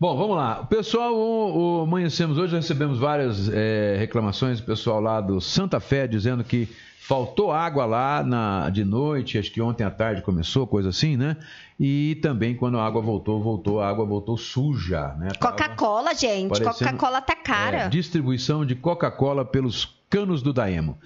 Bom, vamos lá. O pessoal, o, o amanhecemos hoje, recebemos várias é, reclamações do pessoal lá do Santa Fé dizendo que faltou água lá na, de noite, acho que ontem à tarde começou, coisa assim, né? E também quando a água voltou, voltou, a água voltou suja, né? Coca-Cola, gente. Coca-Cola tá cara. é, distribuição de Coca-Cola pelos canos do Daemo.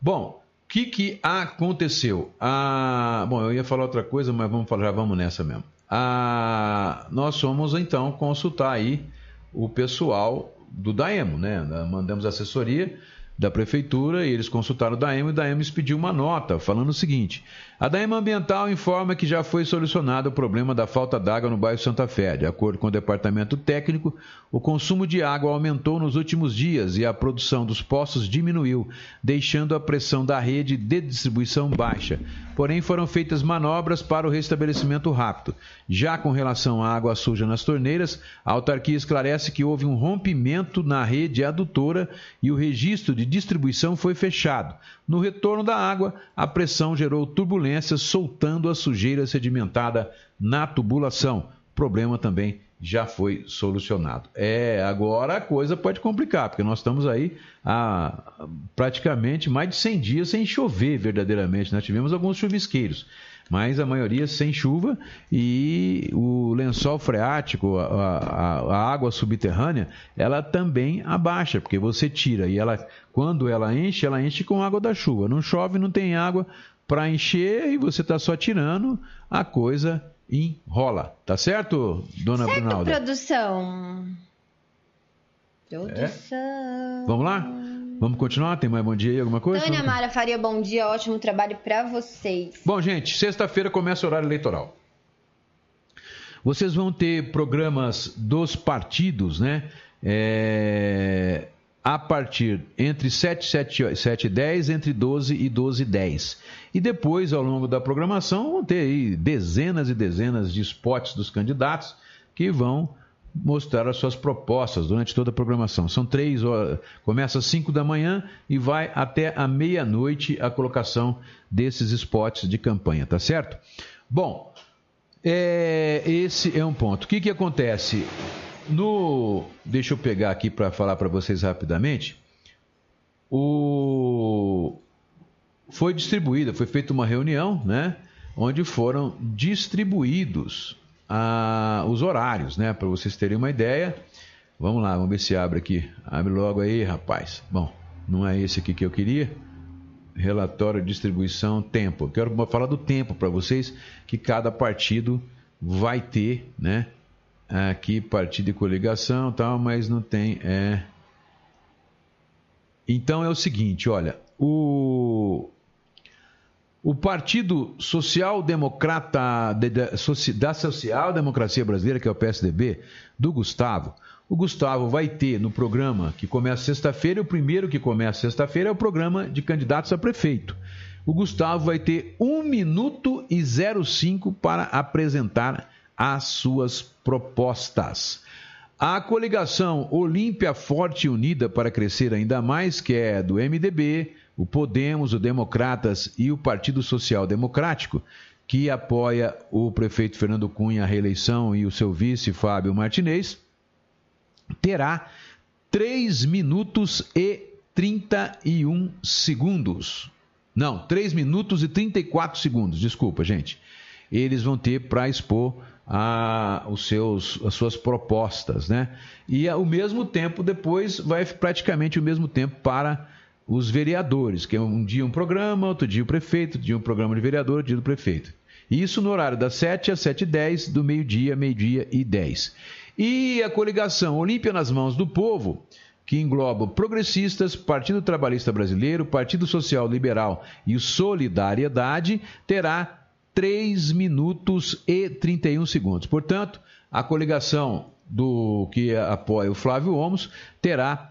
Bom, o que, que aconteceu? Ah, bom, eu ia falar outra coisa, mas vamos falar, já vamos nessa mesmo. Ah, nós fomos então consultar aí o pessoal do Daemo, né? Mandamos assessoria da prefeitura e eles consultaram o Daemo e o Daemo expediu uma nota falando o seguinte: a Daemo Ambiental informa que já foi solucionado o problema da falta d'água no bairro Santa Fé. De acordo com o departamento técnico, o consumo de água aumentou nos últimos dias e a produção dos poços diminuiu, deixando a pressão da rede de distribuição baixa. Porém, foram feitas manobras para o restabelecimento rápido. Já com relação à água suja nas torneiras, a autarquia esclarece que houve um rompimento na rede adutora e o registro de distribuição foi fechado. No retorno da água, a pressão gerou turbulências, soltando a sujeira sedimentada na tubulação. O problema também já foi solucionado. É, agora a coisa pode complicar, porque nós estamos aí há praticamente mais de 100 dias sem chover verdadeiramente. Nós tivemos alguns chuvisqueiros, mas a maioria sem chuva e o lençol freático, a, a- a água subterrânea, ela também abaixa, porque você tira e ela, quando ela enche, ela enche com água da chuva. Não chove, não tem água para encher e você está só tirando, a coisa enrola. Tá certo, dona certo, Brunalda? produção. Produção. Vamos lá? Vamos continuar? Tem mais bom dia aí, alguma coisa? Tânia Mara Faria, bom dia, ótimo trabalho pra vocês. Bom, gente, sexta-feira começa o horário eleitoral. Vocês vão ter programas dos partidos, né? É, a partir entre 7, 7, 7 e 10, entre 12 e 12 e 10. E depois, ao longo da programação, vão ter aí dezenas e dezenas de spots dos candidatos que vão mostrar as suas propostas durante toda a programação. São três horas, começa às 5 da manhã e vai até a meia-noite a colocação desses spots de campanha, tá certo? Bom, é, esse é um ponto. O que, que acontece? No, deixa eu pegar aqui para falar para vocês rapidamente. O, foi distribuída, foi feita uma reunião, né? Onde foram distribuídos ah, os horários, né? Para vocês terem uma ideia. Vamos lá, vamos ver se abre aqui. Abre logo aí, rapaz. Bom, não é esse aqui que eu queria. Relatório, distribuição, tempo. Quero falar do tempo para vocês que cada partido vai ter, né? Aqui partido e coligação, tal, mas não tem. É... Então é o seguinte, olha, o o Partido Social Democrata de- da Soci- da Social Democracia Brasileira, que é o PSDB, do Gustavo. O Gustavo vai ter no programa que começa sexta-feira, o primeiro que começa sexta-feira é o programa de candidatos a prefeito. O Gustavo vai ter 1 minuto e 05 para apresentar as suas propostas. A coligação Olímpia Forte Unida para Crescer Ainda Mais, que é do MDB, o Podemos, o Democratas e o Partido Social Democrático, que apoia o prefeito Fernando Cunha à reeleição e o seu vice Fábio Martinez, terá 3 minutos e 31 segundos. Não, 3 minutos e 34 segundos, desculpa, gente. Eles vão ter para expor a, os seus, as suas propostas, né? E ao mesmo tempo, depois, vai praticamente o mesmo tempo para os vereadores, que é um dia um programa, outro dia o prefeito, outro dia um programa de vereador, outro dia do prefeito. Isso no horário das 7 às 7h10, do meio-dia, meio-dia e 10. E a coligação Olímpia nas Mãos do Povo, que engloba Progressistas, Partido Trabalhista Brasileiro, Partido Social Liberal e o Solidariedade, terá 3 minutos e 31 segundos. Portanto, a coligação do que apoia o Flávio Omos terá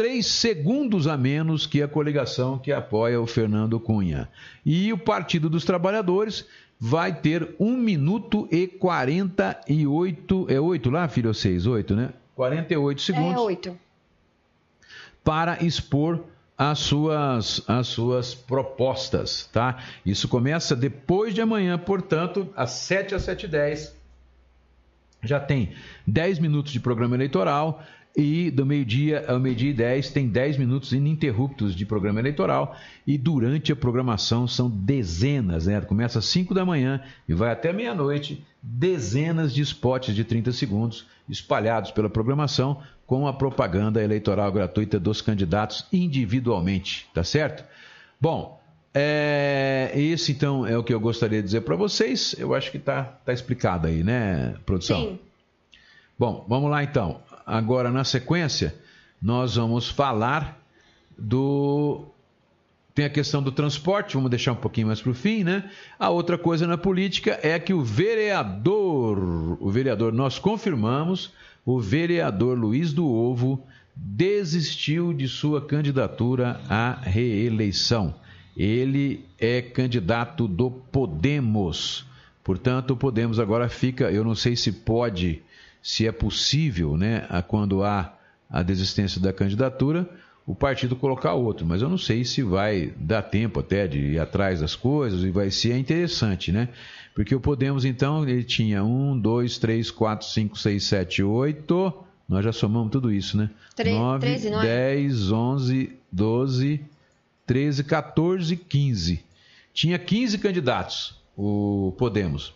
3 segundos a menos que a coligação que apoia o Fernando Cunha. E o Partido dos Trabalhadores vai ter 1 minuto e 48. É 8 lá, filho? Ou 6? 8, né? 48 segundos. É, oito. para expor as suas, as suas propostas, tá? Isso começa depois de amanhã, portanto, às 7 às 7h10. Já tem 10 minutos de programa eleitoral e do meio-dia ao meio-dia e 10 tem 10 minutos ininterruptos de programa eleitoral e durante a programação são dezenas, né? Começa às 5 da manhã e vai até meia-noite, dezenas de spots de 30 segundos espalhados pela programação com a propaganda eleitoral gratuita dos candidatos individualmente, tá certo? Bom, é, esse então é o que eu gostaria de dizer para vocês. Eu acho que tá, tá explicado aí, né, produção? Sim. Bom, vamos lá então. Agora, na sequência, nós vamos falar do. Tem a questão do transporte, vamos deixar um pouquinho mais para o fim, né? A outra coisa na política é que o vereador, o vereador, nós confirmamos, o vereador Luiz do Ovo desistiu de sua candidatura à reeleição. Ele é candidato do Podemos. Portanto, o Podemos agora fica, eu não sei se pode se é possível, né, a quando há a desistência da candidatura, o partido colocar outro. Mas eu não sei se vai dar tempo até de ir atrás das coisas e vai ser interessante, né? Porque o Podemos, então, ele tinha um, dois, três, quatro, cinco, seis, sete, oito. Nós já somamos tudo isso, né? Tre- 9, 13, não é? 10, 11, 12, 13, 14, 15. Tinha 15 candidatos, o Podemos.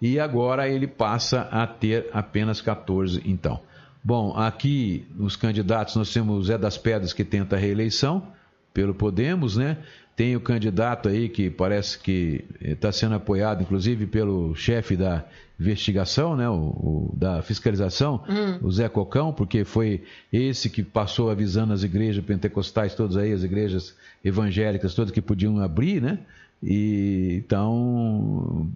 E agora ele passa a ter apenas 14, então. Bom, aqui nos candidatos nós temos o Zé das Pedras que tenta a reeleição pelo Podemos, né? Tem o candidato aí que parece que está sendo apoiado, inclusive, pelo chefe da investigação, né? O, o- da fiscalização, o Zé Cocão, porque foi esse que passou avisando as igrejas pentecostais todas aí, as igrejas evangélicas todas que podiam abrir, né? E então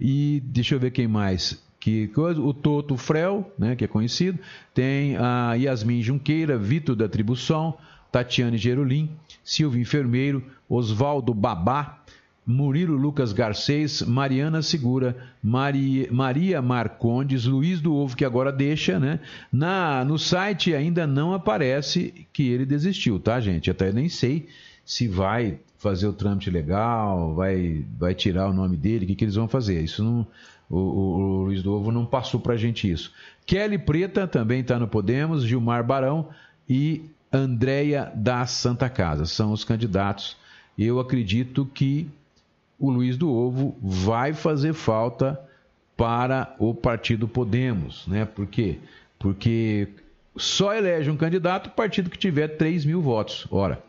e deixa eu ver quem mais. Que coisa, o Toto Frel, né, que é conhecido, tem a Yasmin Junqueira, Vitor da Tribo Som, Tatiane Gerolim, Silvio Enfermeiro, Oswaldo Babá, Murilo Lucas Garcês, Mariana Segura, Maria, Maria Marcondes, Luiz do Ovo, que agora deixa, né? Na, no site ainda não aparece que ele desistiu, tá, gente? Até nem sei se vai fazer o trâmite legal, vai, vai tirar o nome dele, o que, que eles vão fazer. Isso não. O, o- o Luiz do Ovo não passou pra gente isso. Kelly Preta também está no Podemos, Gilmar Barão e Andréia da Santa Casa. São os candidatos. Eu acredito que o Luiz do Ovo vai fazer falta para o partido Podemos, né? Por quê? Porque só elege um candidato o partido que tiver 3 mil votos. Ora,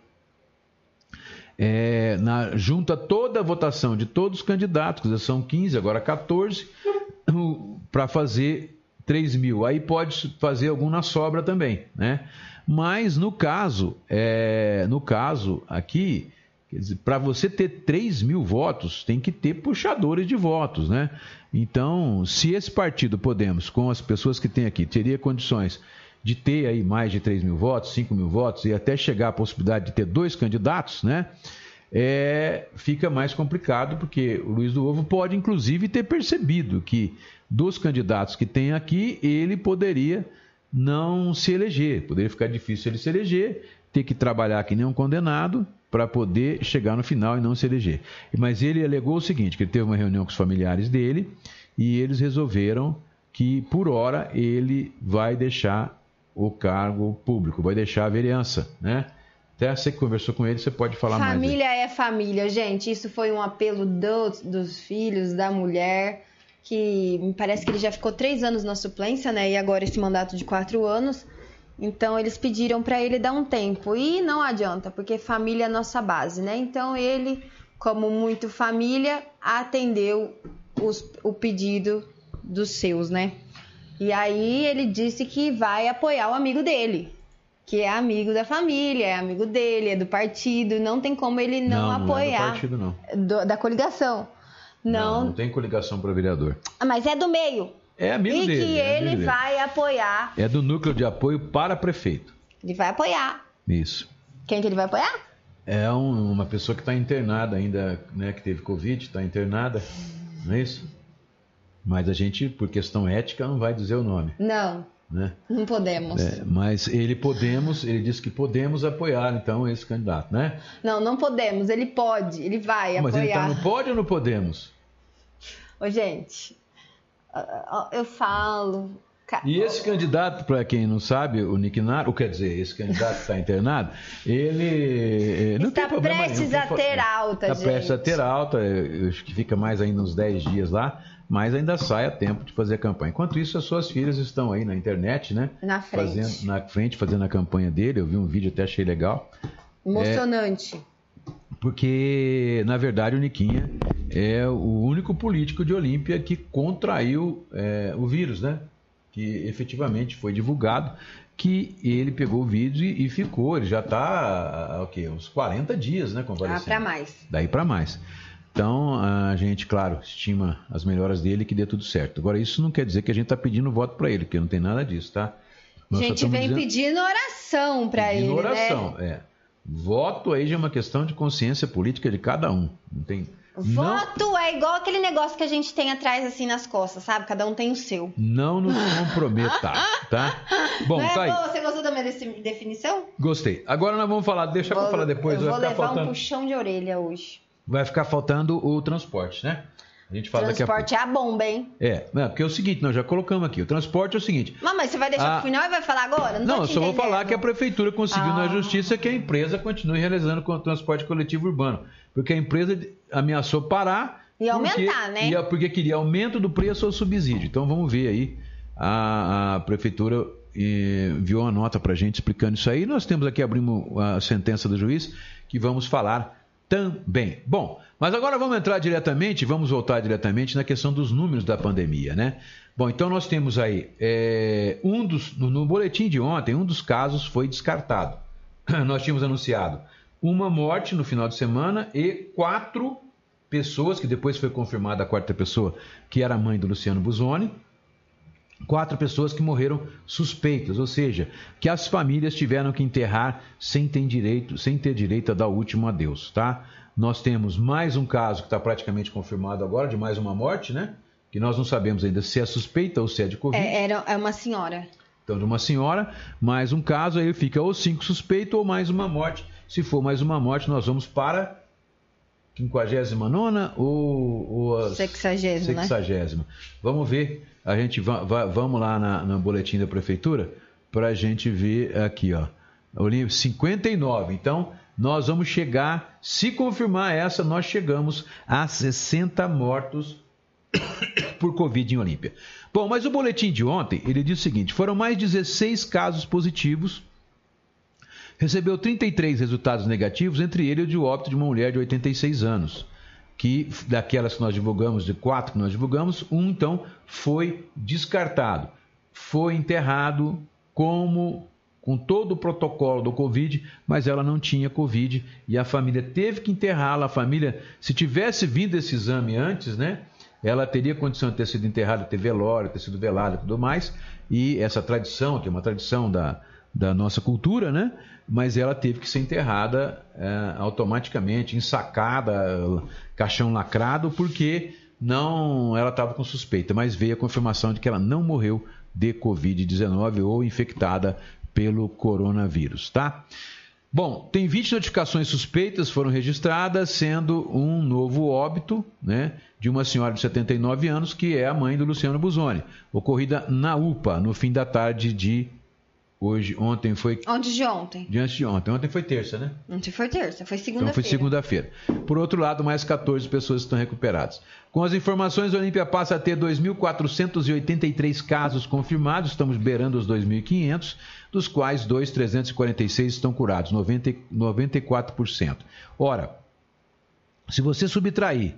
é, na, junta toda a votação de todos os candidatos, são 15, agora 14, para fazer 3 mil. Aí pode fazer algum na sobra também, né? Mas no caso, é, no caso aqui, para você ter 3 mil votos, tem que ter puxadores de votos, né? Então, se esse partido Podemos, com as pessoas que tem aqui, teria condições de ter aí mais de 3 mil votos, 5 mil votos e até chegar à possibilidade de ter dois candidatos, né? É, fica mais complicado porque o Luiz do Ovo pode, inclusive, ter percebido que dos candidatos que tem aqui, ele poderia não se eleger, poderia ficar difícil ele se eleger, ter que trabalhar que nem um condenado para poder chegar no final e não se eleger. Mas ele alegou o seguinte, que ele teve uma reunião com os familiares dele e eles resolveram que, por hora, ele vai deixar o cargo público, vai deixar a vereança, né? Até você que conversou com ele, você pode falar mais. aí. Família é família, gente. Isso foi um apelo dos, dos filhos, da mulher, que me parece que ele já ficou três anos na suplência, né? E agora esse mandato de quatro anos. Então eles pediram para ele dar um tempo. E não adianta, porque família é nossa base, né? Então ele, como muito família, atendeu os- o pedido dos seus, né? E aí ele disse que vai apoiar o amigo dele, que é amigo da família, é amigo dele, é do partido, não tem como ele não, não, não é do apoiar partido, não. do- da coligação. não. Não, Não tem coligação para vereador. mas é do meio. É amigo e dele. que é ele dele. vai apoiar. É do núcleo de apoio para prefeito. Ele vai apoiar. Isso. Quem que ele vai apoiar? É um- uma pessoa que está internada ainda, né, que teve Covid, está internada, não é isso? Mas a gente, por questão ética, não vai dizer o nome. Não. né? Não podemos. É, mas ele podemos, ele disse que podemos apoiar então esse candidato, né? Não, não podemos. Ele pode, ele vai Mas ele tá apoiar. no pode ou não podemos? Ô, gente, eu falo. E esse candidato, para quem não sabe, o Nick Nar, ou quer dizer, esse candidato que está internado, ele eh, não Está tem problema nenhum, prestes tem a ter alta, Está prestes a gente. ter alta, acho que fica mais ainda uns 10 dias lá, mas ainda sai a tempo de fazer a campanha. Enquanto isso, as suas filhas estão aí na internet, né? Na frente. Fazendo, na frente, fazendo a campanha dele. Eu vi um vídeo, até achei legal. Emocionante. Porque, na verdade, o Niquinha é o único político de Olímpia que contraiu é, o vírus, né? Que efetivamente foi divulgado que ele pegou o vídeo e, ficou. Ele já está, o quê? Uns 40 dias, né? Ah, Convalescendo. pra mais. Daí para mais. Então, a gente, claro, estima as melhoras dele e que dê tudo certo. Agora, isso não quer dizer que a gente está pedindo voto para ele, porque não tem nada disso, tá? A Nós só gente vem dizendo- pedindo oração Pedindo ele, oração, né? é. Voto aí já é uma questão de consciência política de cada um. Não tem. Não, Voto é igual aquele negócio que a gente tem atrás, assim, nas costas, sabe? Cada um tem o seu. não nos comprometa, tá? Bom, Não é tá aí. Você gostou da minha definição? Gostei. Agora nós vamos falar, deixa pra falar depois, eu vou levar um faltando, puxão de orelha hoje. Vai ficar faltando o transporte, né? A gente fala daqui a pouco. Transporte é a bomba, hein? É, não, porque é o seguinte, nós já colocamos aqui. O transporte é o seguinte. Mas você vai deixar Ah. pro final e vai falar agora? Não, Não, eu só vou falar que a prefeitura conseguiu na Ah. justiça que a empresa continue realizando o transporte coletivo urbano. Porque a empresa ameaçou parar. Porque- aumentar, né? ia- porque queria aumento do preço ou subsídio. Então vamos ver aí. A, a prefeitura eh, enviou uma nota para a gente explicando isso aí. Nós temos aqui, abrimos a sentença do juiz, que vamos falar também. Bom, mas agora vamos entrar diretamente, vamos voltar diretamente na questão dos números da pandemia, né? Bom, então nós temos aí eh, um dos no, no boletim de ontem, um dos casos foi descartado. Nós tínhamos anunciado uma morte no final de semana e quatro pessoas, que depois foi confirmada a quarta pessoa, que era a mãe do Luciano Busoni, quatro pessoas que morreram suspeitas, ou seja, que as famílias tiveram que enterrar sem ter direito, sem ter direito a dar o último adeus, tá? Nós temos mais um caso que está praticamente confirmado agora, de mais uma morte, né? Que nós não sabemos ainda se é suspeita ou se é de Covid. É, era, é uma senhora. Então, de uma senhora, mais um caso, aí fica ou cinco suspeitos ou mais uma morte. Se for mais uma morte, nós vamos para 59 ou, ou a Sexagésima, né? sexagésima. Vamos ver, a gente va- va- vamos lá na, no boletim da prefeitura para a gente ver aqui, ó. Olímpia, 59. Então, nós vamos chegar, se confirmar essa, nós chegamos a 60 mortos por Covid em Olímpia. Bom, mas o boletim de ontem, ele diz o seguinte, foram mais 16 casos positivos, recebeu 33 resultados negativos, entre eles o de óbito de uma mulher de 86 anos, que daquelas que nós divulgamos, de quatro que nós divulgamos, um então foi descartado, foi enterrado como com todo o protocolo do Covid, mas ela não tinha Covid e a família teve que enterrá-la. A família, se tivesse vindo esse exame antes, né? Ela teria condição de ter sido enterrada, ter velório, ter sido velada e tudo mais. E essa tradição, que é uma tradição da, da nossa cultura, né? Mas ela teve que ser enterrada é, automaticamente, ensacada, caixão lacrado, porque não ela estava com suspeita, mas veio a confirmação de que ela não morreu de Covid-19 ou infectada pelo coronavírus, tá? Bom, tem 20 notificações suspeitas foram registradas, sendo um novo óbito, né, de uma senhora de 79 anos, que é a mãe do Luciano Busoni, ocorrida na UPA, no fim da tarde de hoje, ontem foi Onde de ontem? diante de ontem. Ontem foi terça, né? Ontem foi terça, foi Então segunda-feira. foi segunda-feira. Por outro lado, mais 14 pessoas estão recuperadas. Com as informações, a Olímpia passa a ter 2.483 casos confirmados, estamos beirando os 2.500, dos quais 2.346 estão curados, 90, 94%. Ora, se você subtrair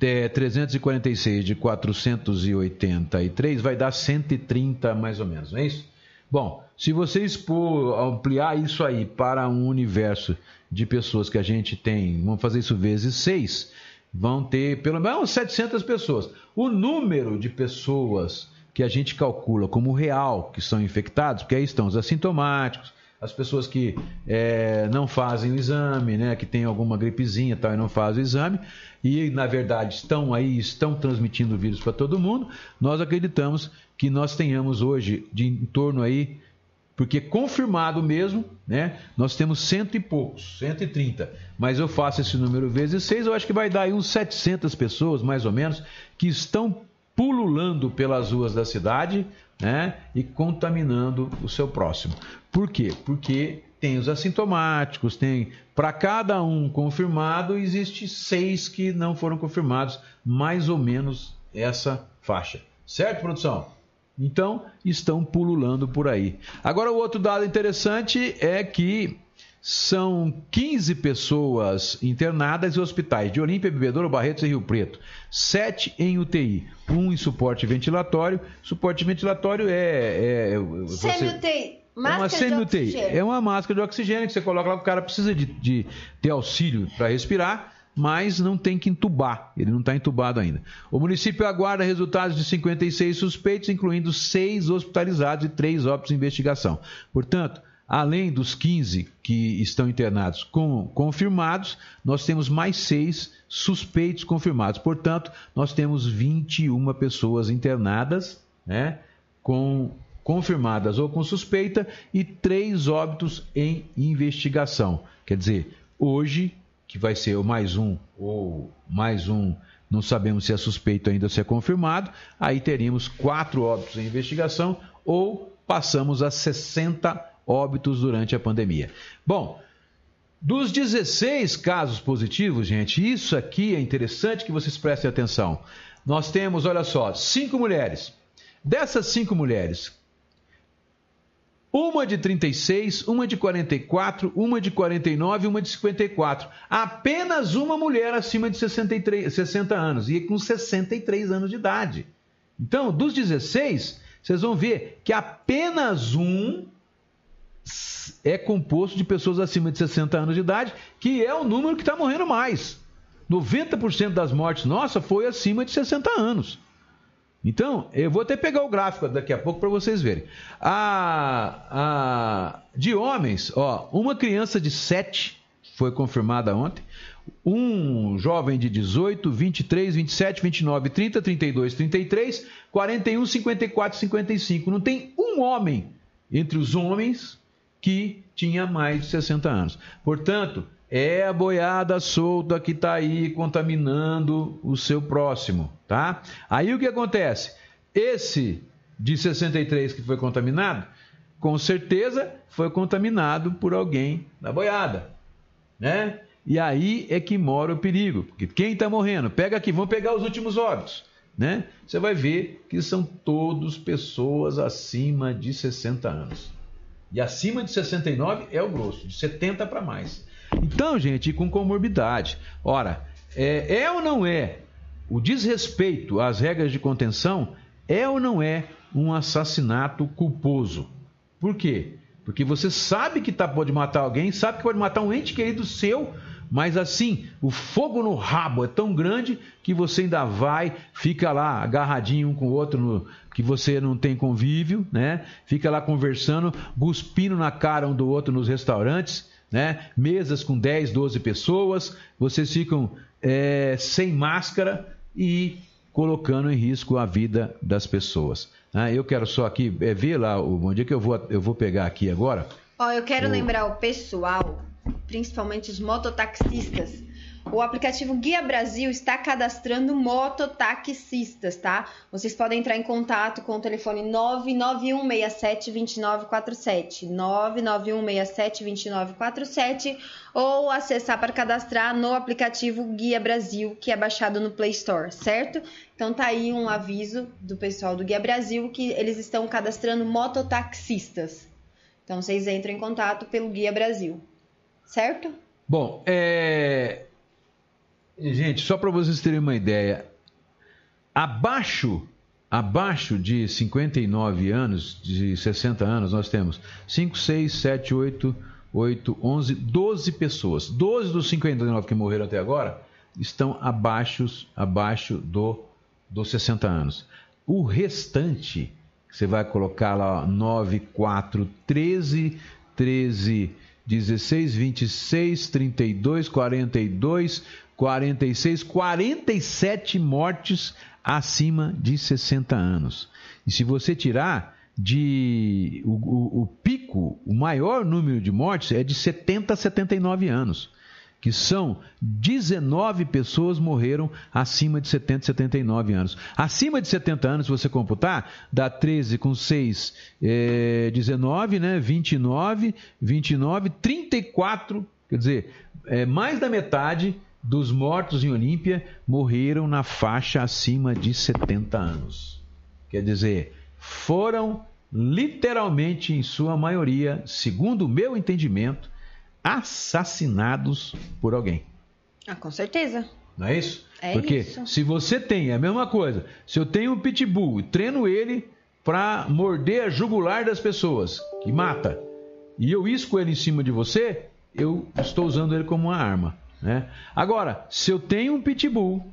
é, 346 de 483, vai dar 130 mais ou menos, não é isso? Bom, se você expor, ampliar isso aí para um universo de pessoas que a gente tem, vamos fazer isso vezes 6, vão ter pelo menos 700 pessoas. O número de pessoas que a gente calcula como real que são infectados, porque aí estão os assintomáticos, as pessoas que é, não fazem o exame, né, que tem alguma gripezinha e tal e não fazem o exame, e na verdade estão aí, estão transmitindo o vírus para todo mundo, nós acreditamos que nós tenhamos hoje de em torno aí, porque confirmado mesmo, né, nós temos cento e poucos, 130, mas eu faço esse número vezes seis, eu acho que vai dar aí uns 700 pessoas, mais ou menos, que estão pululando pelas ruas da cidade, né, e contaminando o seu próximo. Por quê? Porque tem os assintomáticos, tem para cada um confirmado existe seis que não foram confirmados, mais ou menos essa faixa. Certo, produção? Então, estão pululando por aí. Agora, o outro dado interessante é que são 15 pessoas internadas em hospitais de Olímpia, Bebedouro, Barretos e Rio Preto. 7 em UTI, um em suporte ventilatório. Suporte ventilatório é. é você... Semi-UTI. É uma Máscara de semi-UTI. oxigênio. É uma máscara de oxigênio que você coloca lá, o cara precisa de, de ter auxílio para respirar, mas não tem que entubar. Ele não está entubado ainda. O município aguarda resultados de 56 suspeitos, incluindo 6 hospitalizados e 3 óbitos em investigação. Portanto, além dos 15 que estão internados com, confirmados, nós temos mais 6 suspeitos confirmados. Portanto, nós temos 21 pessoas internadas, né, com confirmadas ou com suspeita e três óbitos em investigação. Quer dizer, hoje, que vai ser o mais um ou mais um, não sabemos se é suspeito ainda ou se é confirmado, aí teríamos quatro óbitos em investigação ou passamos a 60 óbitos durante a pandemia. Bom, dos 16 casos positivos, gente, isso aqui é interessante que vocês prestem atenção. Nós temos, olha só, cinco mulheres. Dessas cinco mulheres, uma de 36, uma de 44, uma de 49 e uma de 54. Apenas uma mulher acima de 63, 60 anos e com 63 anos de idade. Então, dos 16, vocês vão ver que apenas um é composto de pessoas acima de 60 anos de idade, que é o número que está morrendo mais. 90% das mortes nossa foi acima de 60 anos. Então, eu vou até pegar o gráfico daqui a pouco para vocês verem. A, a, de homens, ó, uma criança de 7 foi confirmada ontem. Um jovem de 18, 23, 27, 29, 30, 32, 33, 41, 54, 55. Não tem um homem entre os homens que tinha mais de 60 anos. Portanto, é a boiada solta que está aí contaminando o seu próximo, tá? Aí o que acontece? Esse de 63 que foi contaminado, com certeza foi contaminado por alguém da boiada, né? E aí é que mora o perigo, porque quem está morrendo? Pega aqui, vamos pegar os últimos óbitos, né? Você vai ver que são todos pessoas acima de 60 anos. E acima de 69 é o grosso, de 70 para mais. Então, gente, com comorbidade. Ora, é, é, ou não é o desrespeito às regras de contenção? É ou não é um assassinato culposo? Por quê? Porque você sabe que tá, pode matar alguém, sabe que pode matar um ente querido seu, mas assim, o fogo no rabo é tão grande que você ainda vai, fica lá agarradinho um com o outro, no, que você não tem convívio, né? Fica lá conversando, cuspindo na cara um do outro nos restaurantes né? mesas com 10, 12 pessoas, vocês ficam é, sem máscara e colocando em risco a vida das pessoas. Né? Eu quero só aqui é, ver lá o bom dia que eu vou, eu vou pegar aqui agora. Ó, eu quero O- lembrar o pessoal, principalmente os mototaxistas. O aplicativo Guia Brasil está cadastrando mototaxistas, tá? Vocês podem entrar em contato com o telefone 991672947, 991672947 ou acessar para cadastrar no aplicativo Guia Brasil, que é baixado no Play Store, certo? Então tá aí um aviso do pessoal do Guia Brasil que eles estão cadastrando mototaxistas. Então vocês entram em contato pelo Guia Brasil, certo? Bom, é... gente, só para vocês terem uma ideia, abaixo, abaixo de 59 anos, de 60 anos, nós temos 5, 6, 7, 8, 8, 11, 12 pessoas. 12 dos 59 que morreram até agora estão abaixo, abaixo do, dos 60 anos. O restante, você vai colocar lá ó, 9, 4, 13, 13, 16, 26, 32, 42, 46, 47 mortes acima de 60 anos. E se você tirar de o, o, o, pico, o maior número de mortes é de 70 a 79 anos, que são 19 pessoas morreram acima de 70 a 79 anos. Acima de 70 anos, se você computar, dá 13 com 6, é, 19, né? 29, 29, 34, quer dizer, é, mais da metade dos mortos em Olímpia morreram na faixa acima de 70 anos. Quer dizer, foram literalmente, em sua maioria, segundo o meu entendimento, assassinados por alguém. Ah, com certeza. Não é isso? É Porque isso. se você tem a mesma coisa, se eu tenho um pitbull e treino ele para morder a jugular das pessoas, que mata, e eu isco ele em cima de você, eu estou usando ele como uma arma. Né? Agora, se eu tenho um pitbull,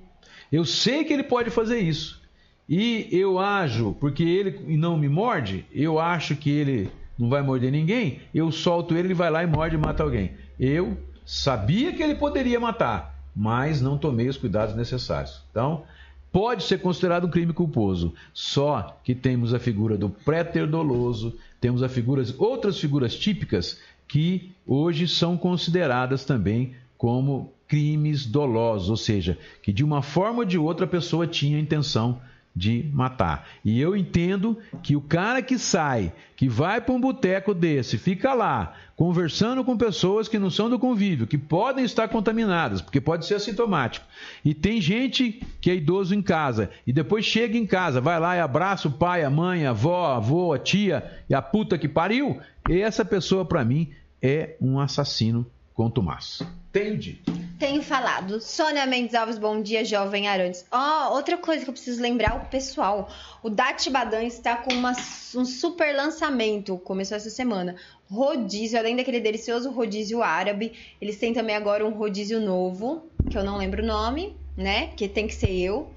eu sei que ele pode fazer isso, e eu ajo porque ele não me morde, eu acho que ele não vai morder ninguém, eu solto ele, ele vai lá e morde e mata alguém. Eu sabia que ele poderia matar, mas não tomei os cuidados necessários. Então, pode ser considerado um crime culposo. Só que temos a figura do préter doloso, temos a figuras, outras figuras típicas que hoje são consideradas também como crimes dolosos, ou seja, que de uma forma ou de outra a pessoa tinha a intenção de matar. E eu entendo que o cara que sai, que vai para um boteco desse, fica lá, conversando com pessoas que não são do convívio, que podem estar contaminadas, porque pode ser assintomático. E tem gente que é idoso em casa, e depois chega em casa, vai lá e abraça o pai, a mãe, a avó, a avó, a tia e a puta que pariu. E essa pessoa, para mim, é um assassino contumaz. Tenho dito. Tenho falado. Sônia Mendes Alves, bom dia, jovem Arantes. Ó, outra coisa que eu preciso lembrar o pessoal. O Dat Badan está com uma- um super lançamento. Começou essa semana. Rodízio, além daquele delicioso rodízio árabe, eles têm também agora um rodízio novo, que eu não lembro o nome, né? Que tem que ser eu.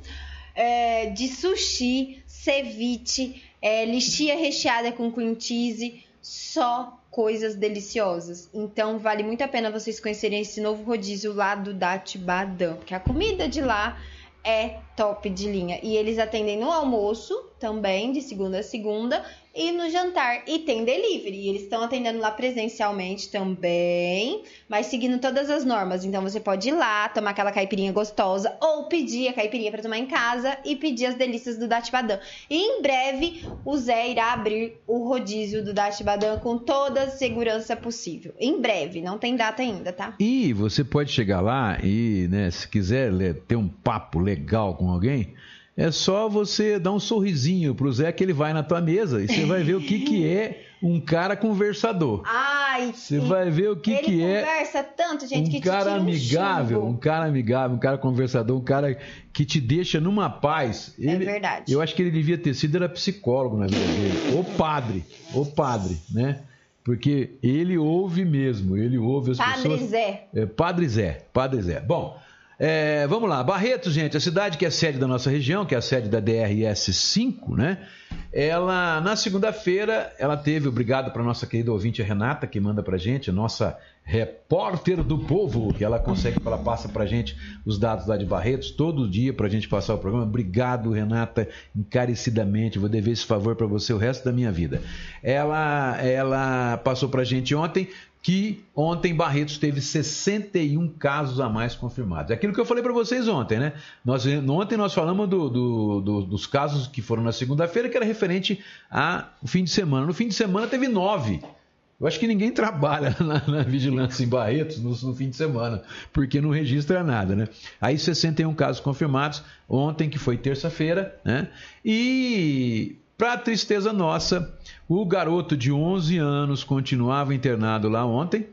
É, de sushi, ceviche, é, lixia recheada com cream cheese, só coisas deliciosas. Então vale muito a pena vocês conhecerem esse novo rodízio lá do Dat Badan, porque a comida de lá é top de linha. E eles atendem no almoço também, de segunda a segunda, e no jantar. E tem delivery. Eles estão atendendo lá presencialmente também, mas seguindo todas as normas. Então você pode ir lá, tomar aquela caipirinha gostosa, ou pedir a caipirinha para tomar em casa e pedir as delícias do Dat Badan. E em breve o Zé irá abrir o rodízio do Dat Badan com toda a segurança possível. Em breve, não tem data ainda, tá? E você pode chegar lá e, né, se quiser ter um papo legal com alguém, é só você dar um sorrisinho pro Zé que ele vai na tua mesa e você vai ver o que, que é um cara conversador. Ai, Você vai ver o que, ele que é conversa tanto, gente, que um te cara um amigável, chumbo. um cara amigável, um cara conversador, um cara que te deixa numa paz. Ele, É verdade. Eu acho que ele devia ter sido era psicólogo na vida dele, ou padre, ou padre, né? Porque ele ouve mesmo, ele ouve as Padre pessoas. Zé. É, Padre Zé, Padre Zé. Bom, é, vamos lá. Barretos, gente, a cidade que é sede da nossa região, que é a sede da DRS 5, né? Ela, na segunda-feira, ela teve, obrigado para nossa querida ouvinte Renata, que manda pra gente, a nossa repórter do povo, que ela consegue, ela passa pra gente os dados lá de Barretos, todo dia pra gente passar o programa. Obrigado, Renata, encarecidamente. Vou dever esse favor para você o resto da minha vida. Ela, ela passou pra gente ontem que ontem Barretos teve 61 casos a mais confirmados. É Aquilo que eu falei para vocês ontem, né? Nós, ontem nós falamos do- do- do- dos casos que foram na segunda-feira, que era referente ao fim de semana. No fim de semana teve nove. Eu acho que ninguém trabalha na, na vigilância em Barretos no, no fim de semana, porque não registra nada, né? Aí 61 casos confirmados ontem, que foi terça-feira, né? E para tristeza nossa, o garoto de 11 anos continuava internado lá ontem.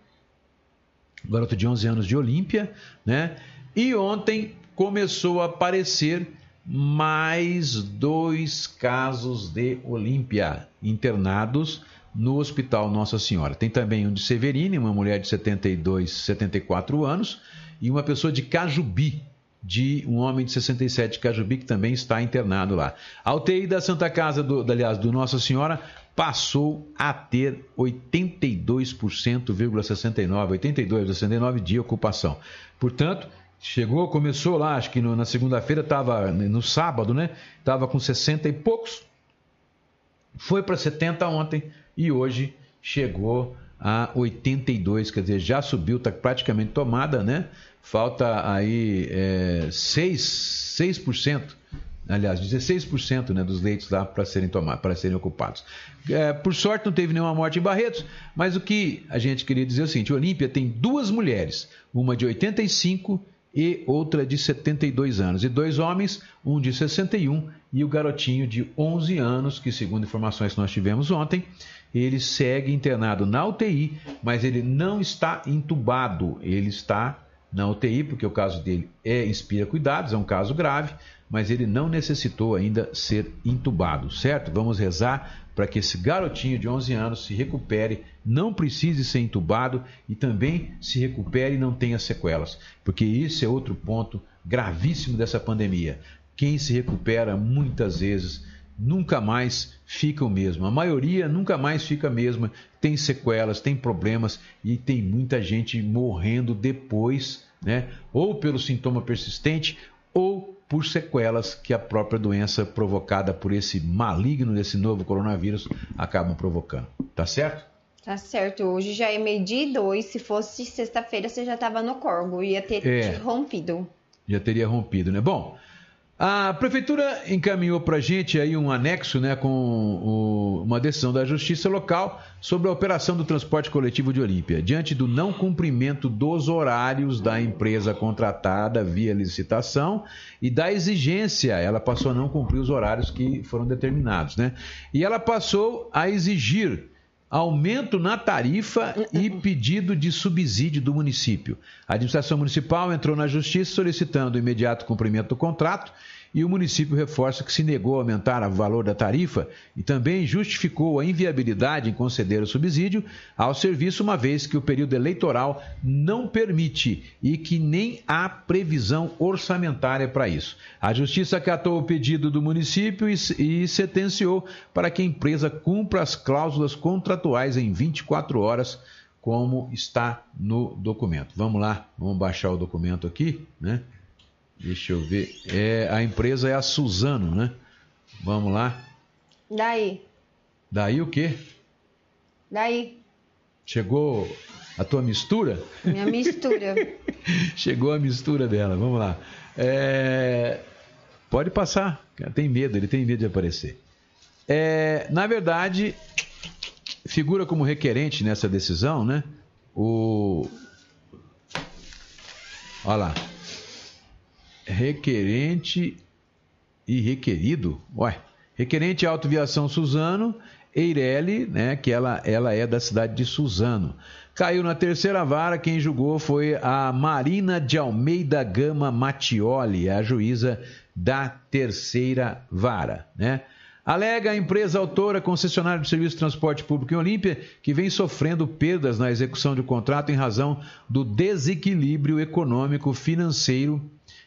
O garoto de 11 anos de Olímpia, né? E ontem começou a aparecer mais dois casos de Olímpia internados no Hospital Nossa Senhora. Tem também um de Severine, uma mulher de 72, 74 anos, e uma pessoa de Cajubi, de um homem de 67 de Cajubi, que também está internado lá. A UTI da Santa Casa, do, aliás, do Nossa Senhora, passou a ter 82,69, 82,69 de ocupação. Portanto, chegou, começou lá, acho que no, na segunda-feira estava, no sábado, né? Estava com 60 e poucos, foi para 70 ontem e hoje chegou a 82, quer dizer, já subiu, está praticamente tomada, né? Falta aí é, 6, 6%, aliás, 16% né, dos leitos lá para serem tomados, para serem ocupados. É, por sorte, não teve nenhuma morte em Barretos, mas o que a gente queria dizer é o seguinte: Olímpia tem duas mulheres, uma de 85 e outra de 72 anos, e dois homens, um de 61 e o garotinho de 11 anos, que, segundo informações que nós tivemos ontem, ele segue internado na UTI, mas ele não está entubado, ele está na UTI, porque o caso dele é inspira cuidados, é um caso grave, mas ele não necessitou ainda ser entubado, certo? Vamos rezar para que esse garotinho de 11 anos se recupere, não precise ser entubado e também se recupere e não tenha sequelas, porque isso é outro ponto gravíssimo dessa pandemia. Quem se recupera muitas vezes nunca mais fica o mesmo. A maioria nunca mais fica a mesma, tem sequelas, tem problemas e tem muita gente morrendo depois, né? Ou pelo sintoma persistente ou por sequelas que a própria doença provocada por esse maligno desse novo coronavírus acabam provocando. Tá certo? Tá certo. Hoje já é meio-dia e dois. Se fosse sexta-feira, você já estava no corgo. Ia ter É. rompido. Já teria rompido, né? Bom, a prefeitura encaminhou para a gente aí um anexo, né, com o- uma decisão da Justiça Local sobre a operação do transporte coletivo de Olímpia, diante do não cumprimento dos horários da empresa contratada via licitação e da exigência, ela passou a não cumprir os horários que foram determinados, né? E ela passou a exigir aumento na tarifa e pedido de subsídio do município. A administração municipal entrou na justiça solicitando o imediato cumprimento do contrato e o município reforça que se negou a aumentar o valor da tarifa e também justificou a inviabilidade em conceder o subsídio ao serviço, uma vez que o período eleitoral não permite e que nem há previsão orçamentária para isso. A justiça acatou o pedido do município e, sentenciou para que a empresa cumpra as cláusulas contratuais em 24 horas, como está no documento. Vamos lá, vamos baixar o documento aqui, né? Deixa eu ver. É, a empresa é a Suzano, né? Vamos lá. Daí, Daí o quê? daí, Chegou a tua mistura? minha mistura. Chegou a mistura dela, vamos lá. É, Pode passar, tem medo, ele tem medo de aparecer. É, Na verdade, figura como requerente nessa decisão, né? O. Olha lá. Requerente e requerido. Ué, requerente autoviação Suzano, Eireli, né, que ela, ela é da cidade de Suzano. Caiu na terceira vara, quem julgou foi a Marina de Almeida Gama Mattioli, a juíza da terceira vara, né? Alega a empresa autora concessionária de serviço de transporte público em Olímpia que vem sofrendo perdas na execução do contrato em razão do desequilíbrio econômico financeiro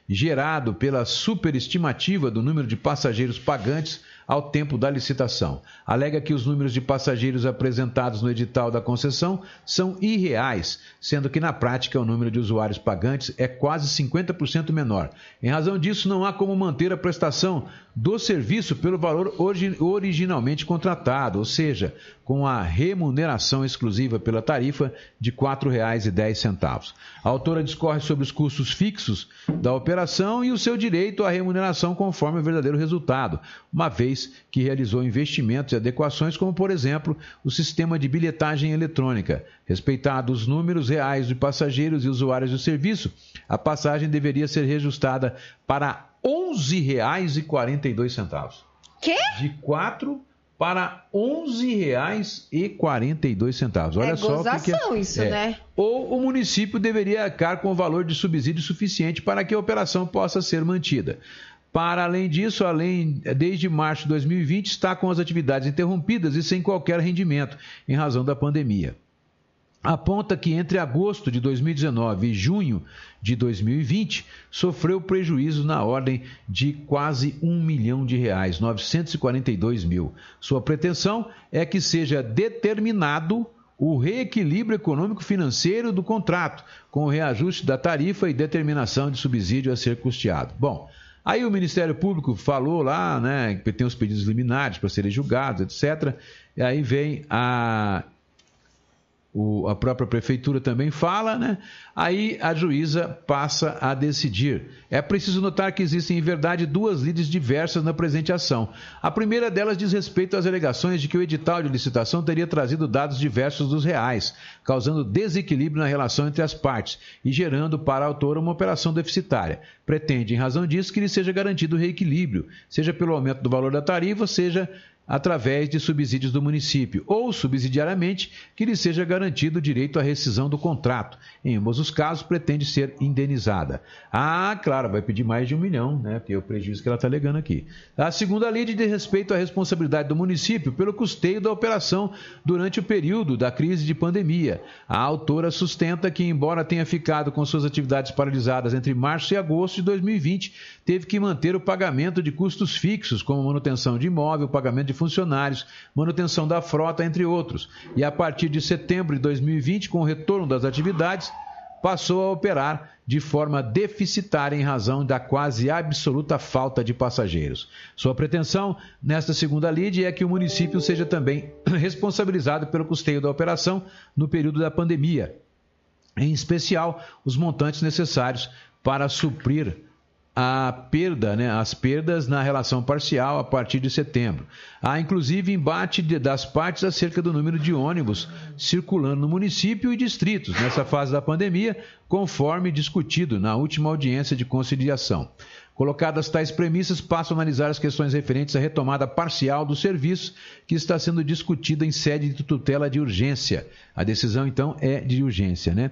gerado pela superestimativa do número de passageiros pagantes ao tempo da licitação. Alega que os números de passageiros apresentados no edital da concessão são irreais, sendo que na prática o número de usuários pagantes é quase 50% menor. Em razão disso, não há como manter a prestação do serviço pelo valor origi- originalmente contratado, ou seja, com a remuneração exclusiva pela tarifa de R$ 4,10. A autora discorre sobre os custos fixos da operação e o seu direito à remuneração conforme o verdadeiro resultado, uma vez que realizou investimentos e adequações, como, por exemplo, o sistema de bilhetagem eletrônica. Respeitados os números reais de passageiros e usuários do serviço, a passagem deveria ser reajustada para R$ 11,42. Quê? De 4 para R$ 11,42. Olha é só o que que é. gozação isso, É. né? Ou o município deveria arcar com o valor de subsídio suficiente para que a operação possa ser mantida. Para além disso, além, desde março de 2020, está com as atividades interrompidas e sem qualquer rendimento, em razão da pandemia. Aponta que entre agosto de 2019 e junho de 2020 sofreu prejuízo na ordem de quase um milhão de reais, 942 mil. Sua pretensão é que seja determinado o reequilíbrio econômico-financeiro do contrato, com o reajuste da tarifa e determinação de subsídio a ser custeado. Bom, aí o Ministério Público falou lá, né, que tem os pedidos liminares para serem julgados, etc. E aí vem a o, a própria prefeitura também fala, né? Aí a juíza passa a decidir. É preciso notar que existem, em verdade, duas lides diversas na presente ação. A primeira delas diz respeito às alegações de que o edital de licitação teria trazido dados diversos dos reais, causando desequilíbrio na relação entre as partes e gerando para a autora uma operação deficitária. Pretende, em razão disso, que lhe seja garantido o reequilíbrio, seja pelo aumento do valor da tarifa, seja através de subsídios do município, ou subsidiariamente que lhe seja garantido o direito à rescisão do contrato. Em ambos os casos, pretende ser indenizada. Ah, claro, vai pedir mais de um milhão, né? Porque é o prejuízo que ela está alegando aqui. A segunda lei de respeito à responsabilidade do município pelo custeio da operação durante o período da crise de pandemia. A autora sustenta que, embora tenha ficado com suas atividades paralisadas entre março e agosto de 2020, teve que manter o pagamento de custos fixos, como manutenção de imóvel, pagamento de funcionários, manutenção da frota, entre outros. E a partir de setembro de 2020, com o retorno das atividades, passou a operar de forma deficitária em razão da quase absoluta falta de passageiros. Sua pretensão nesta segunda lide é que o município seja também responsabilizado pelo custeio da operação no período da pandemia, em especial os montantes necessários para suprir a perda, né, as perdas na relação parcial a partir de setembro. Há inclusive embate de, das partes acerca do número de ônibus circulando no município e distritos nessa fase da pandemia, conforme discutido na última audiência de conciliação. Colocadas tais premissas, passo a analisar as questões referentes à retomada parcial do serviço, que está sendo discutida em sede de tutela de urgência. A decisão, então, é de urgência, né?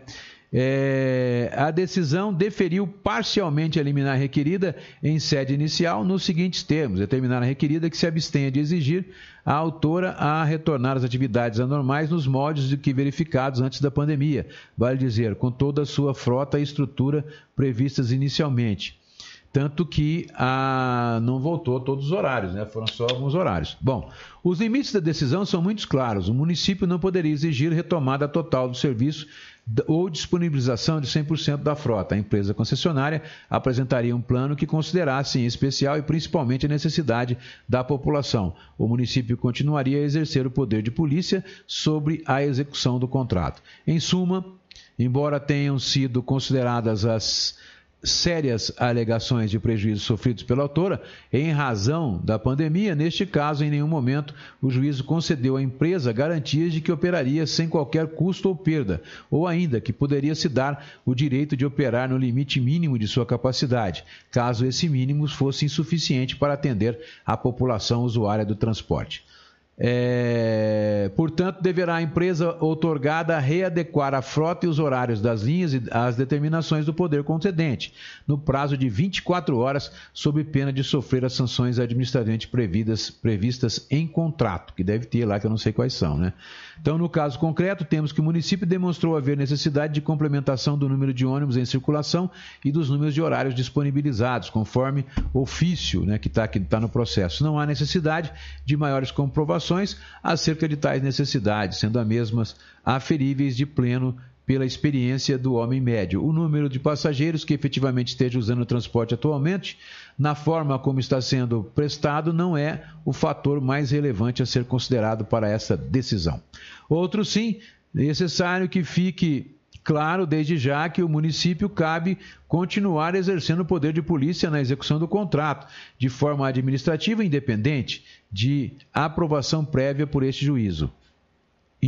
É, a decisão deferiu parcialmente a liminar requerida em sede inicial nos seguintes termos: determinar a requerida que se abstenha de exigir a autora a retornar às atividades anormais nos moldes de que verificados antes da pandemia, vale dizer, com toda a sua frota e estrutura previstas inicialmente. Tanto que não voltou todos os horários, né? foram só alguns horários. Bom, os limites da decisão são muito claros. O município não poderia exigir retomada total do serviço ou disponibilização de 100% da frota. A empresa concessionária apresentaria um plano que considerasse em especial e principalmente a necessidade da população. O município continuaria a exercer o poder de polícia sobre a execução do contrato. Em suma, embora tenham sido consideradas as sérias alegações de prejuízos sofridos pela autora em razão da pandemia. Neste caso, em nenhum momento o juízo concedeu à empresa garantias de que operaria sem qualquer custo ou perda, ou ainda que poderia se dar o direito de operar no limite mínimo de sua capacidade, caso esse mínimo fosse insuficiente para atender a população usuária do transporte. É, portanto, deverá a empresa outorgada readequar a frota e os horários das linhas as determinações do poder concedente, no prazo de 24 horas, sob pena de sofrer as sanções administrativamente previstas, previstas em contrato, que deve ter lá, que eu não sei quais são. Né? Então, no caso concreto, temos que o município demonstrou haver necessidade de complementação do número de ônibus em circulação e dos números de horários disponibilizados, conforme ofício né, que está tá no processo. Não há necessidade de maiores comprovações acerca de tais necessidades, sendo as mesmas aferíveis de pleno pela experiência do homem médio. O número de passageiros que efetivamente esteja usando o transporte atualmente, na forma como está sendo prestado, não é o fator mais relevante a ser considerado para essa decisão. Outro sim, necessário que fique Claro, desde já que o município cabe continuar exercendo o poder de polícia na execução do contrato, de forma administrativa independente de aprovação prévia por este juízo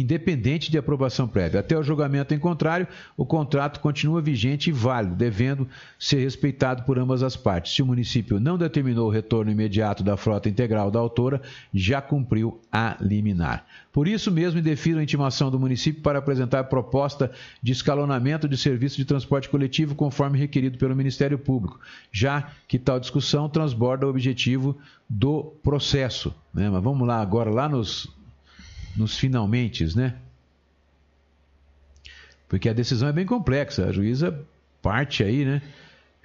independente de aprovação prévia. Até o julgamento em contrário, o contrato continua vigente e válido, devendo ser respeitado por ambas as partes. Se o município não determinou o retorno imediato da frota integral da autora, já cumpriu a liminar. Por isso mesmo, indefiro a intimação do município para apresentar proposta de escalonamento de serviço de transporte coletivo conforme requerido pelo Ministério Público, já que tal discussão transborda o objetivo do processo. Né? Mas vamos lá agora, lá nos nos finalmente, né? Porque a decisão é bem complexa. A juíza parte aí, né?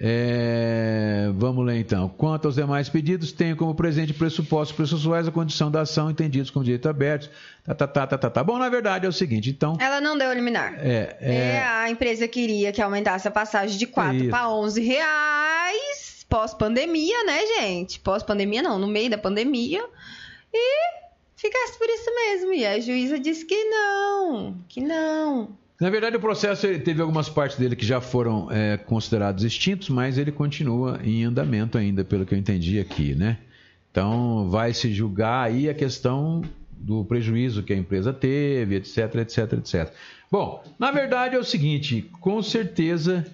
É, vamos ler então. Quanto aos demais pedidos, tenho como presente pressupostos processuais a condição da ação entendidos como direito aberto. Tá, tá, tá, tá, tá, tá. Bom, na verdade é o seguinte, então. Ela não deu liminar. É, é... É, a empresa queria que aumentasse a passagem de 4 Isso. para 11 reais pós-pandemia, né, gente? Pós-pandemia não, no meio da pandemia. E ficasse por isso mesmo. E a juíza disse que não, que não. Na verdade, o processo teve algumas partes dele que já foram é, considerados extintos, mas ele continua em andamento ainda, pelo que eu entendi aqui, né? Então, vai se julgar aí a questão do prejuízo que a empresa teve, etc, etc, etc. Bom, na verdade é o seguinte, com certeza,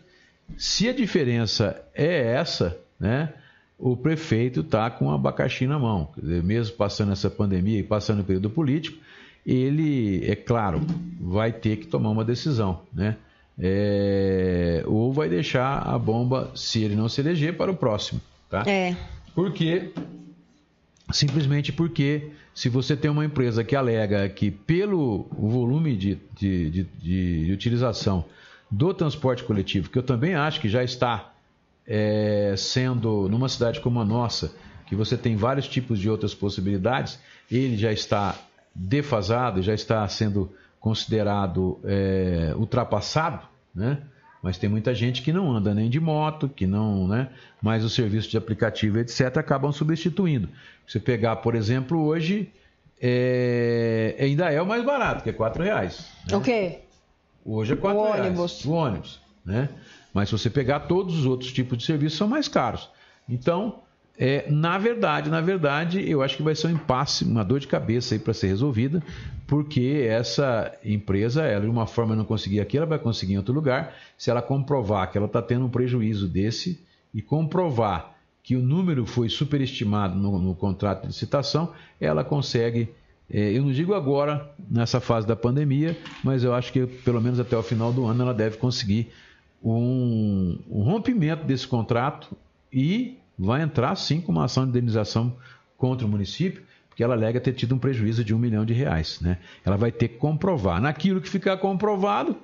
se a diferença é essa, né? O prefeito está com o abacaxi na mão. Dizer, mesmo passando essa pandemia e passando o período político, ele, é claro, vai ter que tomar uma decisão, né? É, ou vai deixar a bomba, se ele não se eleger, para o próximo, tá? É. Porque simplesmente porque se você tem uma empresa que alega que pelo volume de, de, de- de utilização do transporte coletivo, que eu também acho que já está é, sendo numa cidade como a nossa, que você tem vários tipos de outras possibilidades, ele já está defasado, já está sendo considerado é, ultrapassado, né? Mas tem muita gente que não anda nem de moto, que não, né? Mas o serviço de aplicativo, etc., acabam substituindo. Você pegar, por exemplo, hoje é, ainda é o mais barato, que é R$ reais. né? O quê? Hoje é quatro O reais. ônibus. O ônibus, né? Mas se você pegar todos os outros tipos de serviços são mais caros. Então, é, na verdade, na verdade, eu acho que vai ser um impasse, uma dor de cabeça aí para ser resolvida, porque essa empresa, ela de uma forma não conseguir aqui, ela vai conseguir em outro lugar. Se ela comprovar que ela está tendo um prejuízo desse e comprovar que o número foi superestimado no, no contrato de licitação, ela consegue é, eu não digo agora, nessa fase da pandemia, mas eu acho que pelo menos até o final do ano ela deve conseguir um, um rompimento desse contrato e vai entrar sim com uma ação de indenização contra o município, porque ela alega ter tido um prejuízo de um milhão de reais. Né? Ela vai ter que comprovar. Naquilo que ficar comprovado,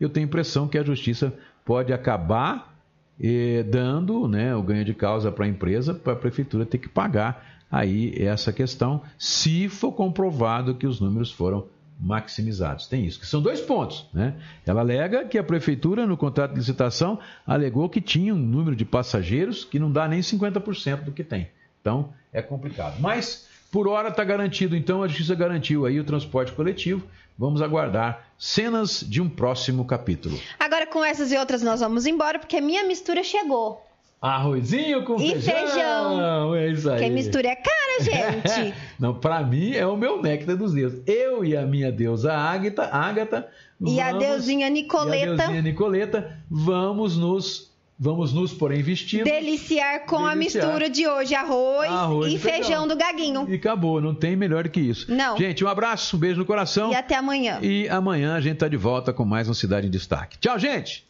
eu tenho impressão que a justiça pode acabar eh, dando né, o ganho de causa para a empresa, para a prefeitura ter que pagar aí essa questão, se for comprovado que os números foram maximizados. Tem isso, que são dois pontos. Né? Ela alega que a prefeitura, no contrato de licitação, alegou que tinha um número de passageiros que não dá nem 50% do que tem. Então, é complicado. Mas, por hora, está garantido. Então, a justiça garantiu aí o transporte coletivo. Vamos aguardar cenas de um próximo capítulo. Agora, com essas e outras, nós vamos embora, porque a minha mistura chegou. Arrozinho com E feijão. É isso aí. Porque mistura é cara, gente. Não, para mim é o meu néctar dos deuses. Eu e a minha deusa Ágata, Ágata E a deusinha Nicoleta. E a deusinha Nicoleta, vamos nos vamos nos porém vestindo. Deliciar com a Deliciar. mistura de hoje: arroz, Arroz e e feijão. feijão. do gaguinho. E acabou, não tem melhor do que isso. Não. Gente, um abraço, um beijo no coração. E até amanhã. E amanhã a gente tá de volta com mais um Cidade em Destaque. Tchau, gente!